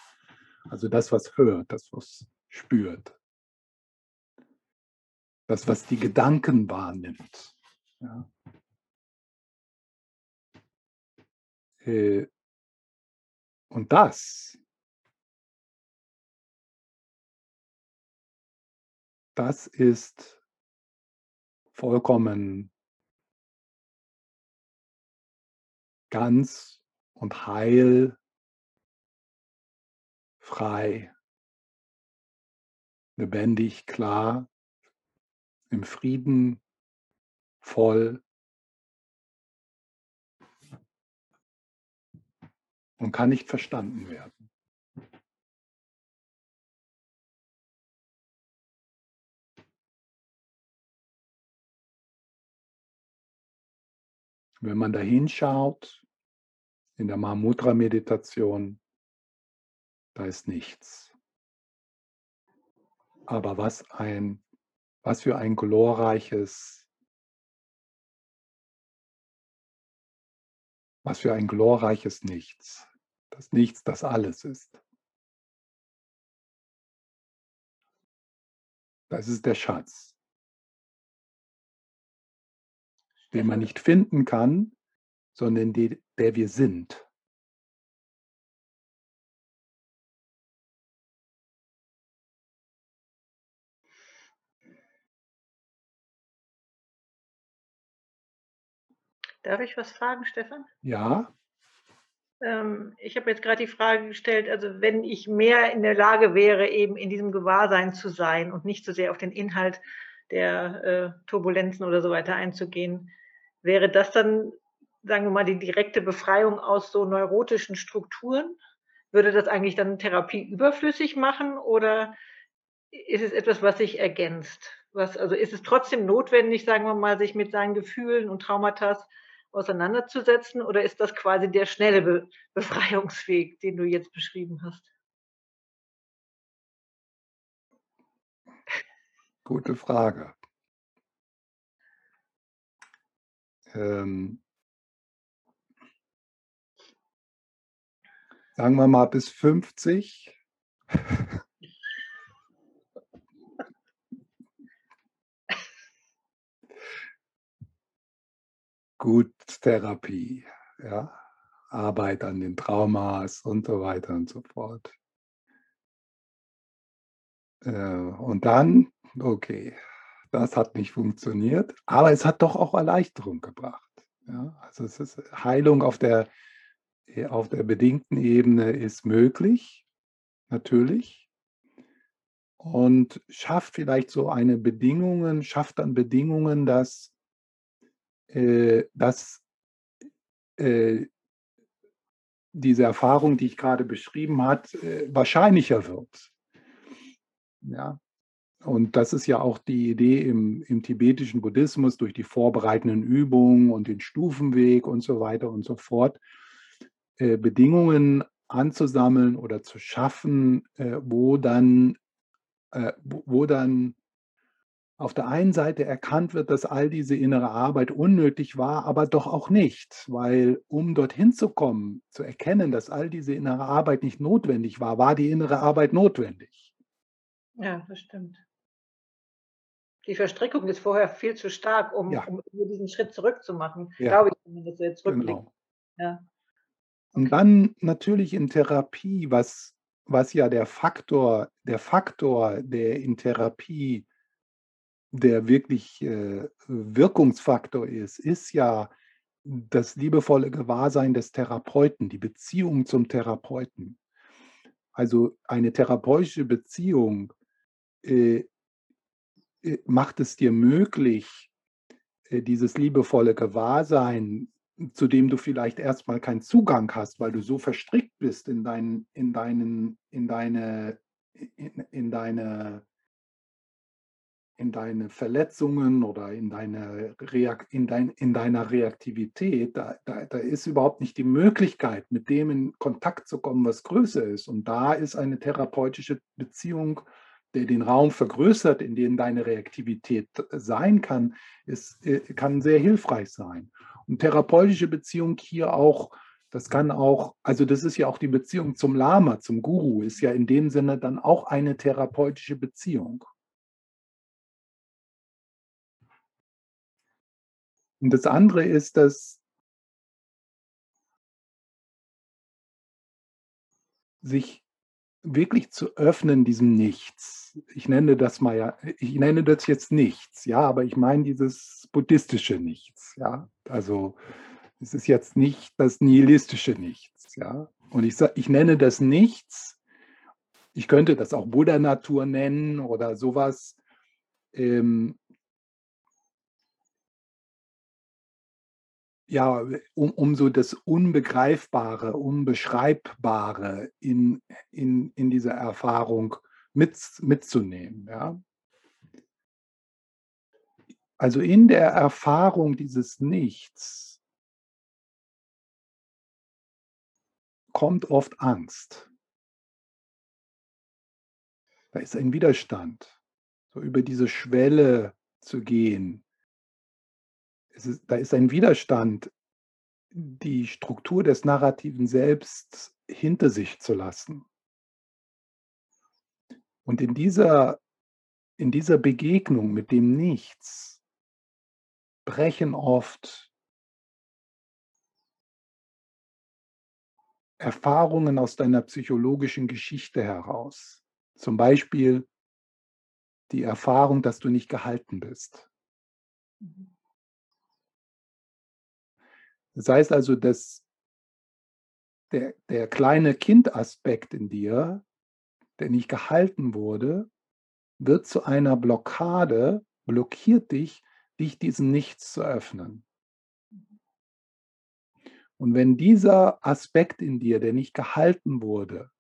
also das, was hört, das, was spürt, das, was die Gedanken wahrnimmt. Ja? Äh, und das, das ist vollkommen ganz und heil, frei, lebendig, klar, im Frieden, voll, und kann nicht verstanden werden. Wenn man da hinschaut, in der Mahamudra-Meditation, da ist nichts. Aber was ein, was für ein glorreiches, was für ein glorreiches Nichts dass nichts das alles ist. Das ist der Schatz, den man nicht finden kann, sondern die, der wir sind. Darf ich was fragen, Stefan? Ja. Ähm, ich habe jetzt gerade die Frage gestellt, also wenn ich mehr in der Lage wäre, eben in diesem Gewahrsein zu sein und nicht so sehr auf den Inhalt der äh, Turbulenzen oder so weiter einzugehen, wäre das dann, sagen wir mal, die direkte Befreiung aus so neurotischen Strukturen? Würde das eigentlich dann Therapie überflüssig machen oder ist es etwas, was sich ergänzt? Was, also ist es trotzdem notwendig, sagen wir mal, sich mit seinen Gefühlen und Traumata auseinanderzusetzen oder ist das quasi der schnelle Be Befreiungsweg, den du jetzt beschrieben hast? Gute Frage. Ähm, sagen wir mal bis 50. <laughs> Gut Therapie, ja, Arbeit an den Traumas und so weiter und so fort. Äh, und dann, okay, das hat nicht funktioniert, aber es hat doch auch Erleichterung gebracht. Ja, also es ist Heilung auf der, äh, auf der bedingten Ebene ist möglich, natürlich. Und schafft vielleicht so eine Bedingungen, schafft dann Bedingungen, dass äh, dass äh, diese Erfahrung, die ich gerade beschrieben habe, äh, wahrscheinlicher wird. Ja. Und das ist ja auch die Idee im, im tibetischen Buddhismus durch die vorbereitenden Übungen und den Stufenweg und so weiter und so fort, äh, Bedingungen anzusammeln oder zu schaffen, äh, wo dann, äh, wo, wo dann auf der einen Seite erkannt wird, dass all diese innere Arbeit unnötig war, aber doch auch nicht, weil um dorthin zu kommen, zu erkennen, dass all diese innere Arbeit nicht notwendig war, war die innere Arbeit notwendig. Ja, das stimmt. Die Verstrickung ist vorher viel zu stark, um, ja. um diesen Schritt zurückzumachen, ja. glaube ich, wenn man das jetzt rückblickt. Genau. Ja. Okay. Und dann natürlich in Therapie, was, was ja der Faktor, der Faktor, der in Therapie der wirklich äh, Wirkungsfaktor ist, ist ja das liebevolle Gewahrsein des Therapeuten, die Beziehung zum Therapeuten. Also eine therapeutische Beziehung äh, äh, macht es dir möglich, äh, dieses liebevolle Gewahrsein, zu dem du vielleicht erstmal keinen Zugang hast, weil du so verstrickt bist in, dein, in, deinen, in deine, in, in deine in deine Verletzungen oder in, deine Reak in, dein, in deiner Reaktivität, da, da, da ist überhaupt nicht die Möglichkeit, mit dem in Kontakt zu kommen, was größer ist. Und da ist eine therapeutische Beziehung, der den Raum vergrößert, in dem deine Reaktivität sein kann, ist, äh, kann sehr hilfreich sein. Und therapeutische Beziehung hier auch, das kann auch, also das ist ja auch die Beziehung zum Lama, zum Guru, ist ja in dem Sinne dann auch eine therapeutische Beziehung. Und das andere ist, dass sich wirklich zu öffnen diesem Nichts. Ich nenne das mal ja, ich nenne das jetzt Nichts, ja, aber ich meine dieses buddhistische Nichts, ja. Also es ist jetzt nicht das nihilistische Nichts, ja. Und ich, ich nenne das Nichts, ich könnte das auch Buddha-Natur nennen oder sowas, ähm, ja, um, um so das Unbegreifbare, Unbeschreibbare in, in, in dieser Erfahrung mit, mitzunehmen. Ja? Also in der Erfahrung dieses Nichts kommt oft Angst. Da ist ein Widerstand, so über diese Schwelle zu gehen, ist, da ist ein Widerstand, die Struktur des narrativen Selbst hinter sich zu lassen. Und in dieser, in dieser Begegnung mit dem Nichts brechen oft Erfahrungen aus deiner psychologischen Geschichte heraus. Zum Beispiel die Erfahrung, dass du nicht gehalten bist. Mhm. Das heißt also, dass der, der kleine Kindaspekt in dir, der nicht gehalten wurde, wird zu einer Blockade, blockiert dich, dich diesem Nichts zu öffnen. Und wenn dieser Aspekt in dir, der nicht gehalten wurde,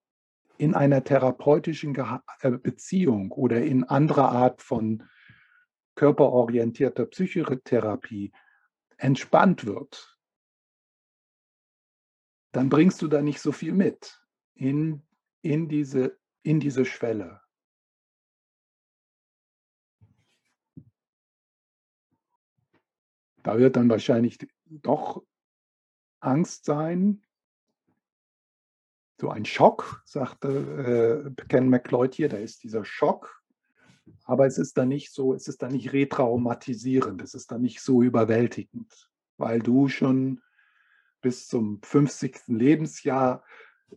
in einer therapeutischen äh, Beziehung oder in anderer Art von körperorientierter Psychotherapie entspannt wird, dann bringst du da nicht so viel mit in, in, diese, in diese Schwelle. Da wird dann wahrscheinlich doch Angst sein, so ein Schock, sagte äh, Ken McLeod hier, da ist dieser Schock, aber es ist dann nicht so, es ist dann nicht retraumatisierend, es ist dann nicht so überwältigend, weil du schon bis zum 50. Lebensjahr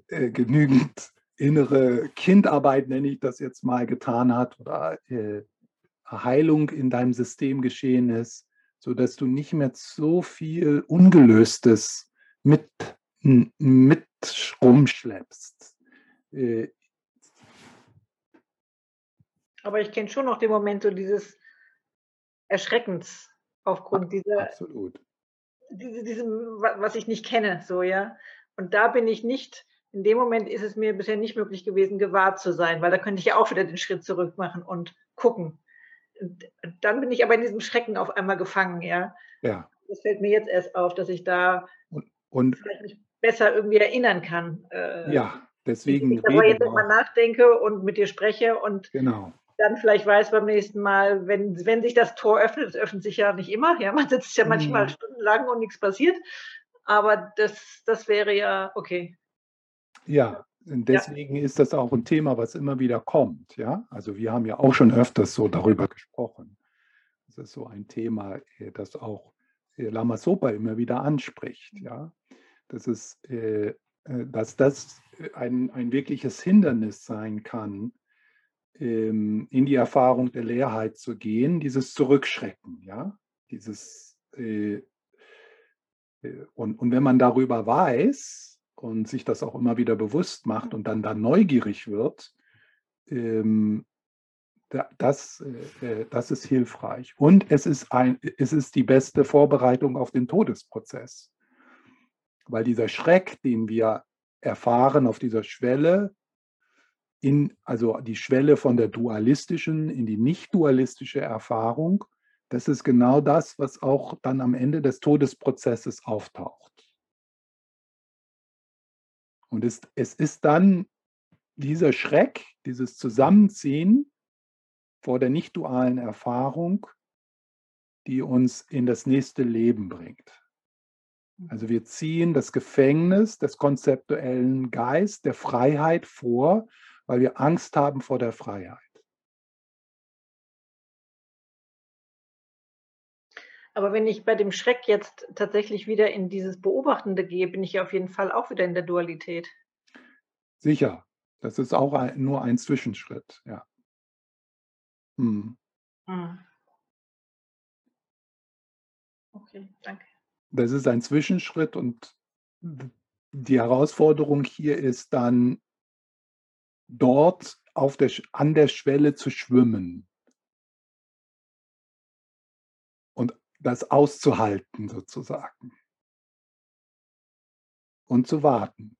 äh, genügend innere Kindarbeit, nenne ich das jetzt mal, getan hat oder äh, Heilung in deinem System geschehen ist, sodass du nicht mehr so viel Ungelöstes mit, mit rumschleppst. Äh, Aber ich kenne schon noch den Moment so dieses Erschreckens aufgrund dieser, absolut. Diese, diesem, was ich nicht kenne, so, ja. Und da bin ich nicht, in dem Moment ist es mir bisher nicht möglich gewesen, gewahrt zu sein, weil da könnte ich ja auch wieder den Schritt zurück machen und gucken. Und dann bin ich aber in diesem Schrecken auf einmal gefangen, ja. Ja. Das fällt mir jetzt erst auf, dass ich da und, und vielleicht mich besser irgendwie erinnern kann. Äh, ja, deswegen. Ich darüber jetzt mal nachdenke und mit dir spreche und genau. Dann vielleicht weiß beim nächsten Mal, wenn, wenn sich das Tor öffnet, es öffnet sich ja nicht immer, ja, <laughs> man sitzt ja manchmal Mhm. stundenlang und nichts passiert, aber das, das wäre ja okay. Ja, und deswegen ist das auch ein Thema, was immer wieder kommt. Ja, also wir haben ja auch schon öfters so darüber gesprochen. Das ist so ein Thema, äh, das auch äh, Lama Sopa immer wieder anspricht. Ja, das ist, äh, dass das ein, ein wirkliches Hindernis sein kann, ähm, in die Erfahrung der Leerheit zu gehen, dieses Zurückschrecken. Ja, dieses äh, äh, und, und wenn man darüber weiß, und sich das auch immer wieder bewusst macht und dann da neugierig wird, ähm, da, das, äh, das ist hilfreich. Und es ist, ein, es ist die beste Vorbereitung auf den Todesprozess. Weil dieser Schreck, den wir erfahren auf dieser Schwelle, in, also die Schwelle von der dualistischen in die nicht dualistische Erfahrung, das ist genau das, was auch dann am Ende des Todesprozesses auftaucht. Und es, es ist dann dieser Schreck, dieses Zusammenziehen vor der nicht-dualen Erfahrung, die uns in das nächste Leben bringt. Also wir ziehen das Gefängnis des konzeptuellen Geist, der Freiheit vor, weil wir Angst haben vor der Freiheit. Aber wenn ich bei dem Schreck jetzt tatsächlich wieder in dieses Beobachtende gehe, bin ich ja auf jeden Fall auch wieder in der Dualität. Sicher, das ist auch ein, nur ein Zwischenschritt, ja. Hm. Hm. Okay, danke. Das ist ein Zwischenschritt und die Herausforderung hier ist dann, dort auf der, an der Schwelle zu schwimmen. Und das auszuhalten sozusagen. Und zu warten.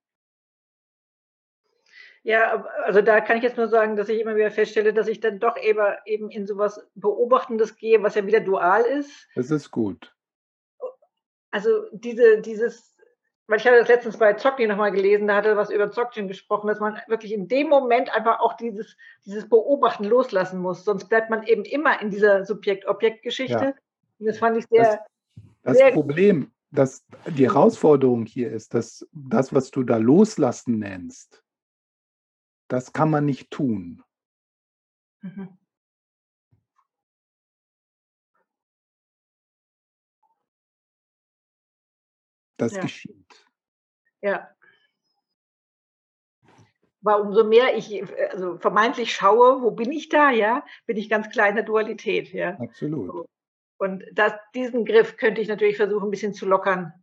Ja, also da kann ich jetzt nur sagen, dass ich immer wieder feststelle, dass ich dann doch eben, eben in sowas Beobachtendes gehe, was ja wieder dual ist. Das ist gut. Also diese, dieses, weil ich hatte das letztens bei Zocki nochmal gelesen, da hatte er was über Zockin gesprochen, dass man wirklich in dem Moment einfach auch dieses, dieses Beobachten loslassen muss. Sonst bleibt man eben immer in dieser Subjekt-Objekt-Geschichte. Ja. Und das fand ich sehr, Das sehr Problem, dass die Herausforderung hier ist, dass das, was du da loslassen nennst, das kann man nicht tun. Mhm. Das Ja. geschieht. Ja. Weil umso mehr ich äh, also vermeintlich schaue, wo bin ich da, ja, bin ich ganz klar in der Dualität, ja. Absolut. So. Und das, diesen Griff könnte ich natürlich versuchen, ein bisschen zu lockern.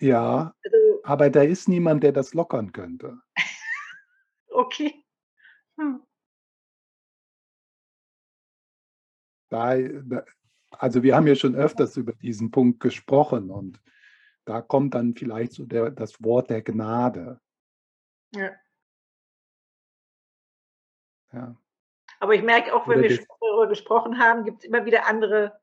Ja, Also aber da ist niemand, der das lockern könnte. <laughs> Okay. Hm. Da, da, also wir haben ja schon öfters über diesen Punkt gesprochen und da kommt dann vielleicht so der, das Wort der Gnade. Ja. Ja, Aber ich merke auch, wenn Oder wir das- darüber gesprochen haben, gibt es immer wieder andere.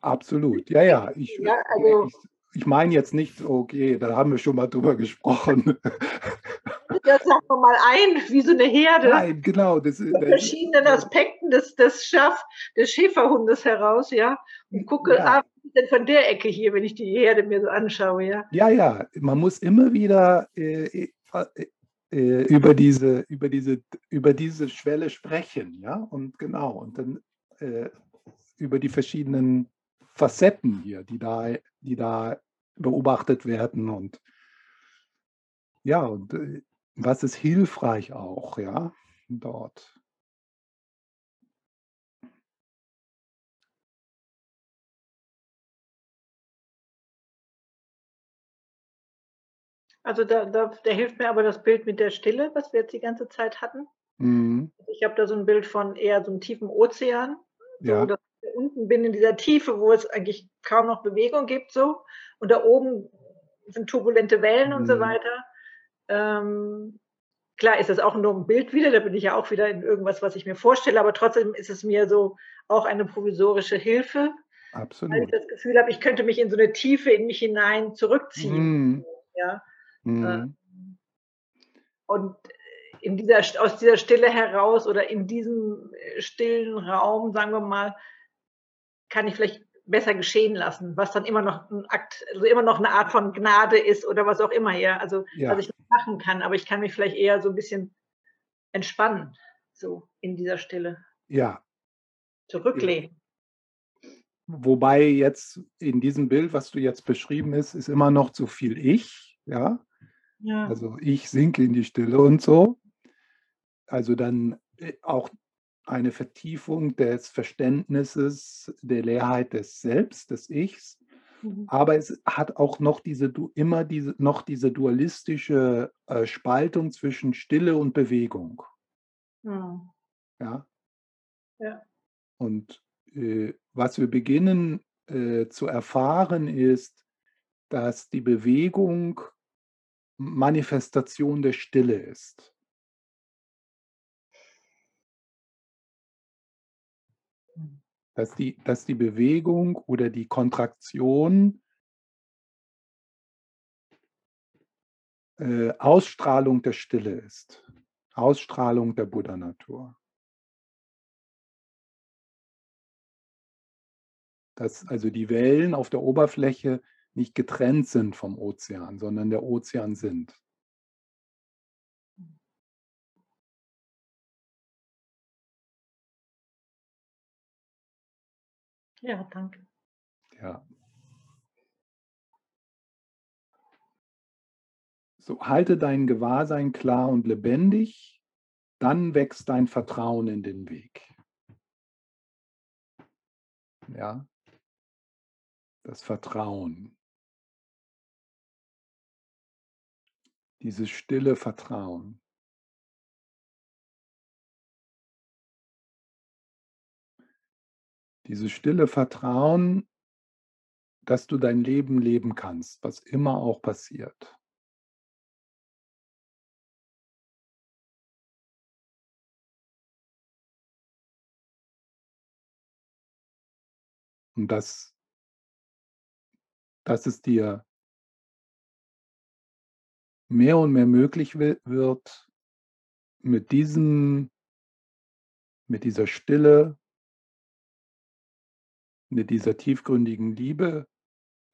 absolut. Ja, ja. Ich, Ja, also- ich, ich meine jetzt nicht, okay, da haben wir schon mal drüber <laughs> gesprochen. Das sagen wir mal ein, wie so eine Herde. Nein, genau. Das, Mit verschiedenen Aspekten des, des Schaf, des Schäferhundes heraus, ja. Und gucke, Ja. ah, was ist denn von der Ecke hier, wenn ich die Herde mir so anschaue, ja. Ja, ja, man muss immer wieder äh, äh, äh, über, diese, über, diese, über diese Schwelle sprechen, ja, und genau, und dann äh, über die verschiedenen Facetten hier, die da, die da beobachtet werden und ja, und äh, was ist hilfreich auch, ja, dort. Also da, da, da hilft mir aber das Bild mit der Stille, was wir jetzt die ganze Zeit hatten. Mhm, Ich habe da so ein Bild von eher so einem tiefen Ozean, so, ja, dass ich unten bin in dieser Tiefe, wo es eigentlich kaum noch Bewegung gibt, so. Und da oben sind turbulente Wellen und so Mhm. weiter. Ähm, klar ist das auch nur ein Bild wieder, da bin ich ja auch wieder in irgendwas, was ich mir vorstelle, aber trotzdem ist es mir so auch eine provisorische Hilfe, weil ich absolut. das Gefühl habe, ich könnte mich in so eine Tiefe in mich hinein zurückziehen. Mhm, Ja. mhm, Und in dieser, aus dieser Stille heraus oder in diesem äh, stillen Raum, sagen wir mal, kann ich vielleicht besser geschehen lassen, was dann immer noch ein Akt, also immer noch eine Art von Gnade ist oder was auch immer, ja. Also Ja. was ich nicht machen kann, aber ich kann mich vielleicht eher so ein bisschen entspannen, so in dieser Stille. ja. Zurücklehnen. Wobei jetzt in diesem Bild, was du jetzt beschrieben hast, ist immer noch zu viel Ich, ja. Ja. Also ich sinke in die Stille und so. Also dann äh, auch eine Vertiefung des Verständnisses der Leerheit des Selbst, des Ichs. Mhm. Aber es hat auch noch diese immer diese noch diese dualistische äh, Spaltung zwischen Stille und Bewegung. Mhm. Ja. Ja. Und äh, was wir beginnen äh, zu erfahren, ist, dass die Bewegung Manifestation der Stille ist. Dass die, dass die Bewegung oder die Kontraktion äh, Ausstrahlung der Stille ist. Ausstrahlung der Buddha-Natur. Dass also die Wellen auf der Oberfläche nicht getrennt sind vom Ozean, sondern der Ozean sind. Ja, danke. Ja. So, halte dein Gewahrsein klar und lebendig, dann wächst dein Vertrauen in den Weg. Ja, das Vertrauen. Dieses stille Vertrauen. Dieses stille Vertrauen, dass du dein Leben leben kannst, was immer auch passiert. Und dass, dass es dir mehr und mehr möglich wi- wird, mit diesem, mit dieser Stille, mit dieser tiefgründigen Liebe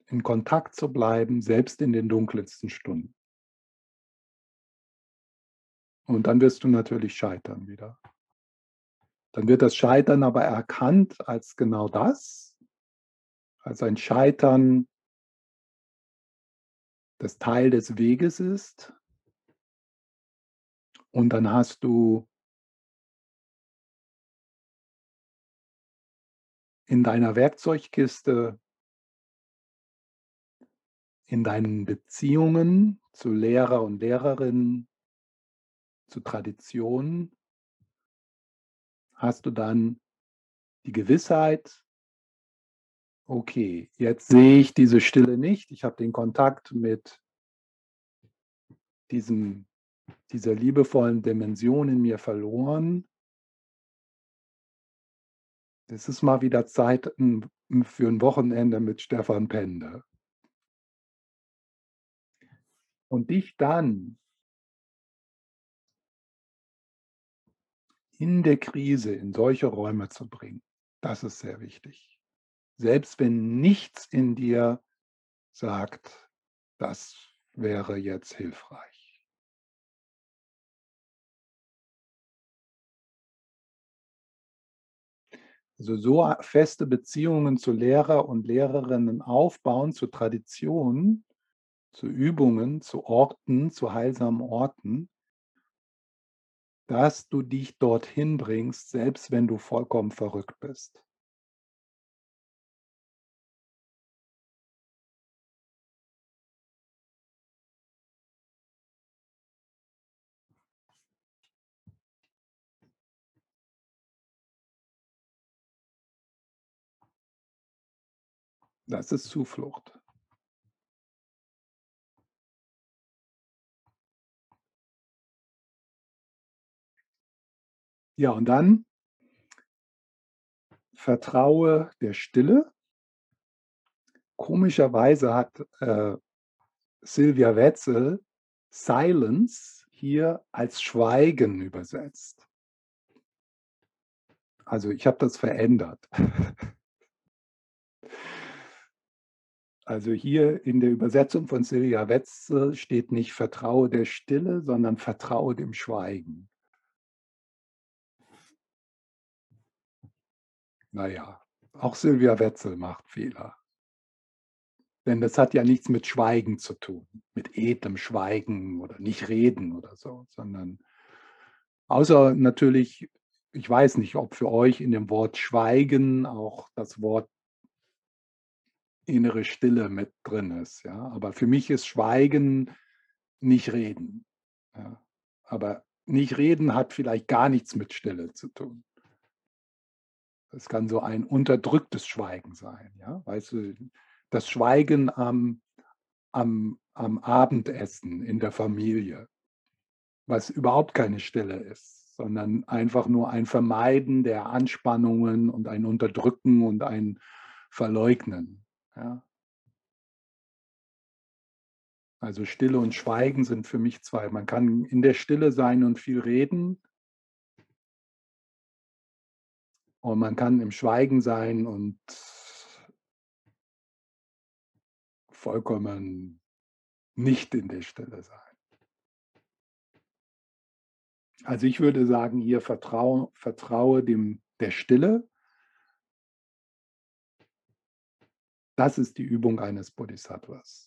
in Kontakt zu bleiben, selbst in den dunkelsten Stunden. Und dann wirst du natürlich scheitern wieder. Dann wird das Scheitern aber erkannt als genau das, als ein Scheitern, das Teil des Weges ist. Und dann hast du in deiner Werkzeugkiste in deinen Beziehungen zu Lehrer und Lehrerinnen, zu Traditionen, hast du dann die Gewissheit, okay, jetzt sehe ich diese Stille nicht, ich habe den Kontakt mit diesem, dieser liebevollen Dimension in mir verloren. Es ist mal wieder Zeit für ein Wochenende mit Stefan Pende. Und dich dann in der Krise in solche Räume zu bringen, das ist sehr wichtig. Selbst wenn nichts in dir sagt, das wäre jetzt hilfreich. Also so feste Beziehungen zu Lehrer und Lehrerinnen aufbauen, zu Traditionen, zu Übungen, zu Orten, zu heilsamen Orten, dass du dich dorthin bringst, selbst wenn du vollkommen verrückt bist. Das ist Zuflucht. Ja, und dann vertraue der Stille. Komischerweise hat äh, Silvia Wetzel Silence hier als Schweigen übersetzt. Also ich habe das verändert. <laughs> Also hier in der Übersetzung von Silvia Wetzel steht nicht Vertraue der Stille, sondern Vertraue dem Schweigen. Naja, auch Silvia Wetzel macht Fehler. Denn das hat ja nichts mit Schweigen zu tun, mit edlem Schweigen oder nicht reden oder so, sondern außer natürlich, ich weiß nicht, ob für euch in dem Wort Schweigen auch das Wort innere Stille mit drin ist. Ja? Aber für mich ist Schweigen nicht reden. Ja? Aber nicht reden hat vielleicht gar nichts mit Stille zu tun. Es kann so ein unterdrücktes Schweigen sein. Ja? Weißt du, das Schweigen am, am, am Abendessen in der Familie, was überhaupt keine Stille ist, sondern einfach nur ein Vermeiden der Anspannungen und ein Unterdrücken und ein Verleugnen. Ja. Also Stille und Schweigen sind für mich zwei. Man kann in der Stille sein und viel reden. Und man kann im Schweigen sein und vollkommen nicht in der Stille sein. Also ich würde sagen, hier vertraue, vertraue dem der Stille Das ist die Übung eines Bodhisattvas.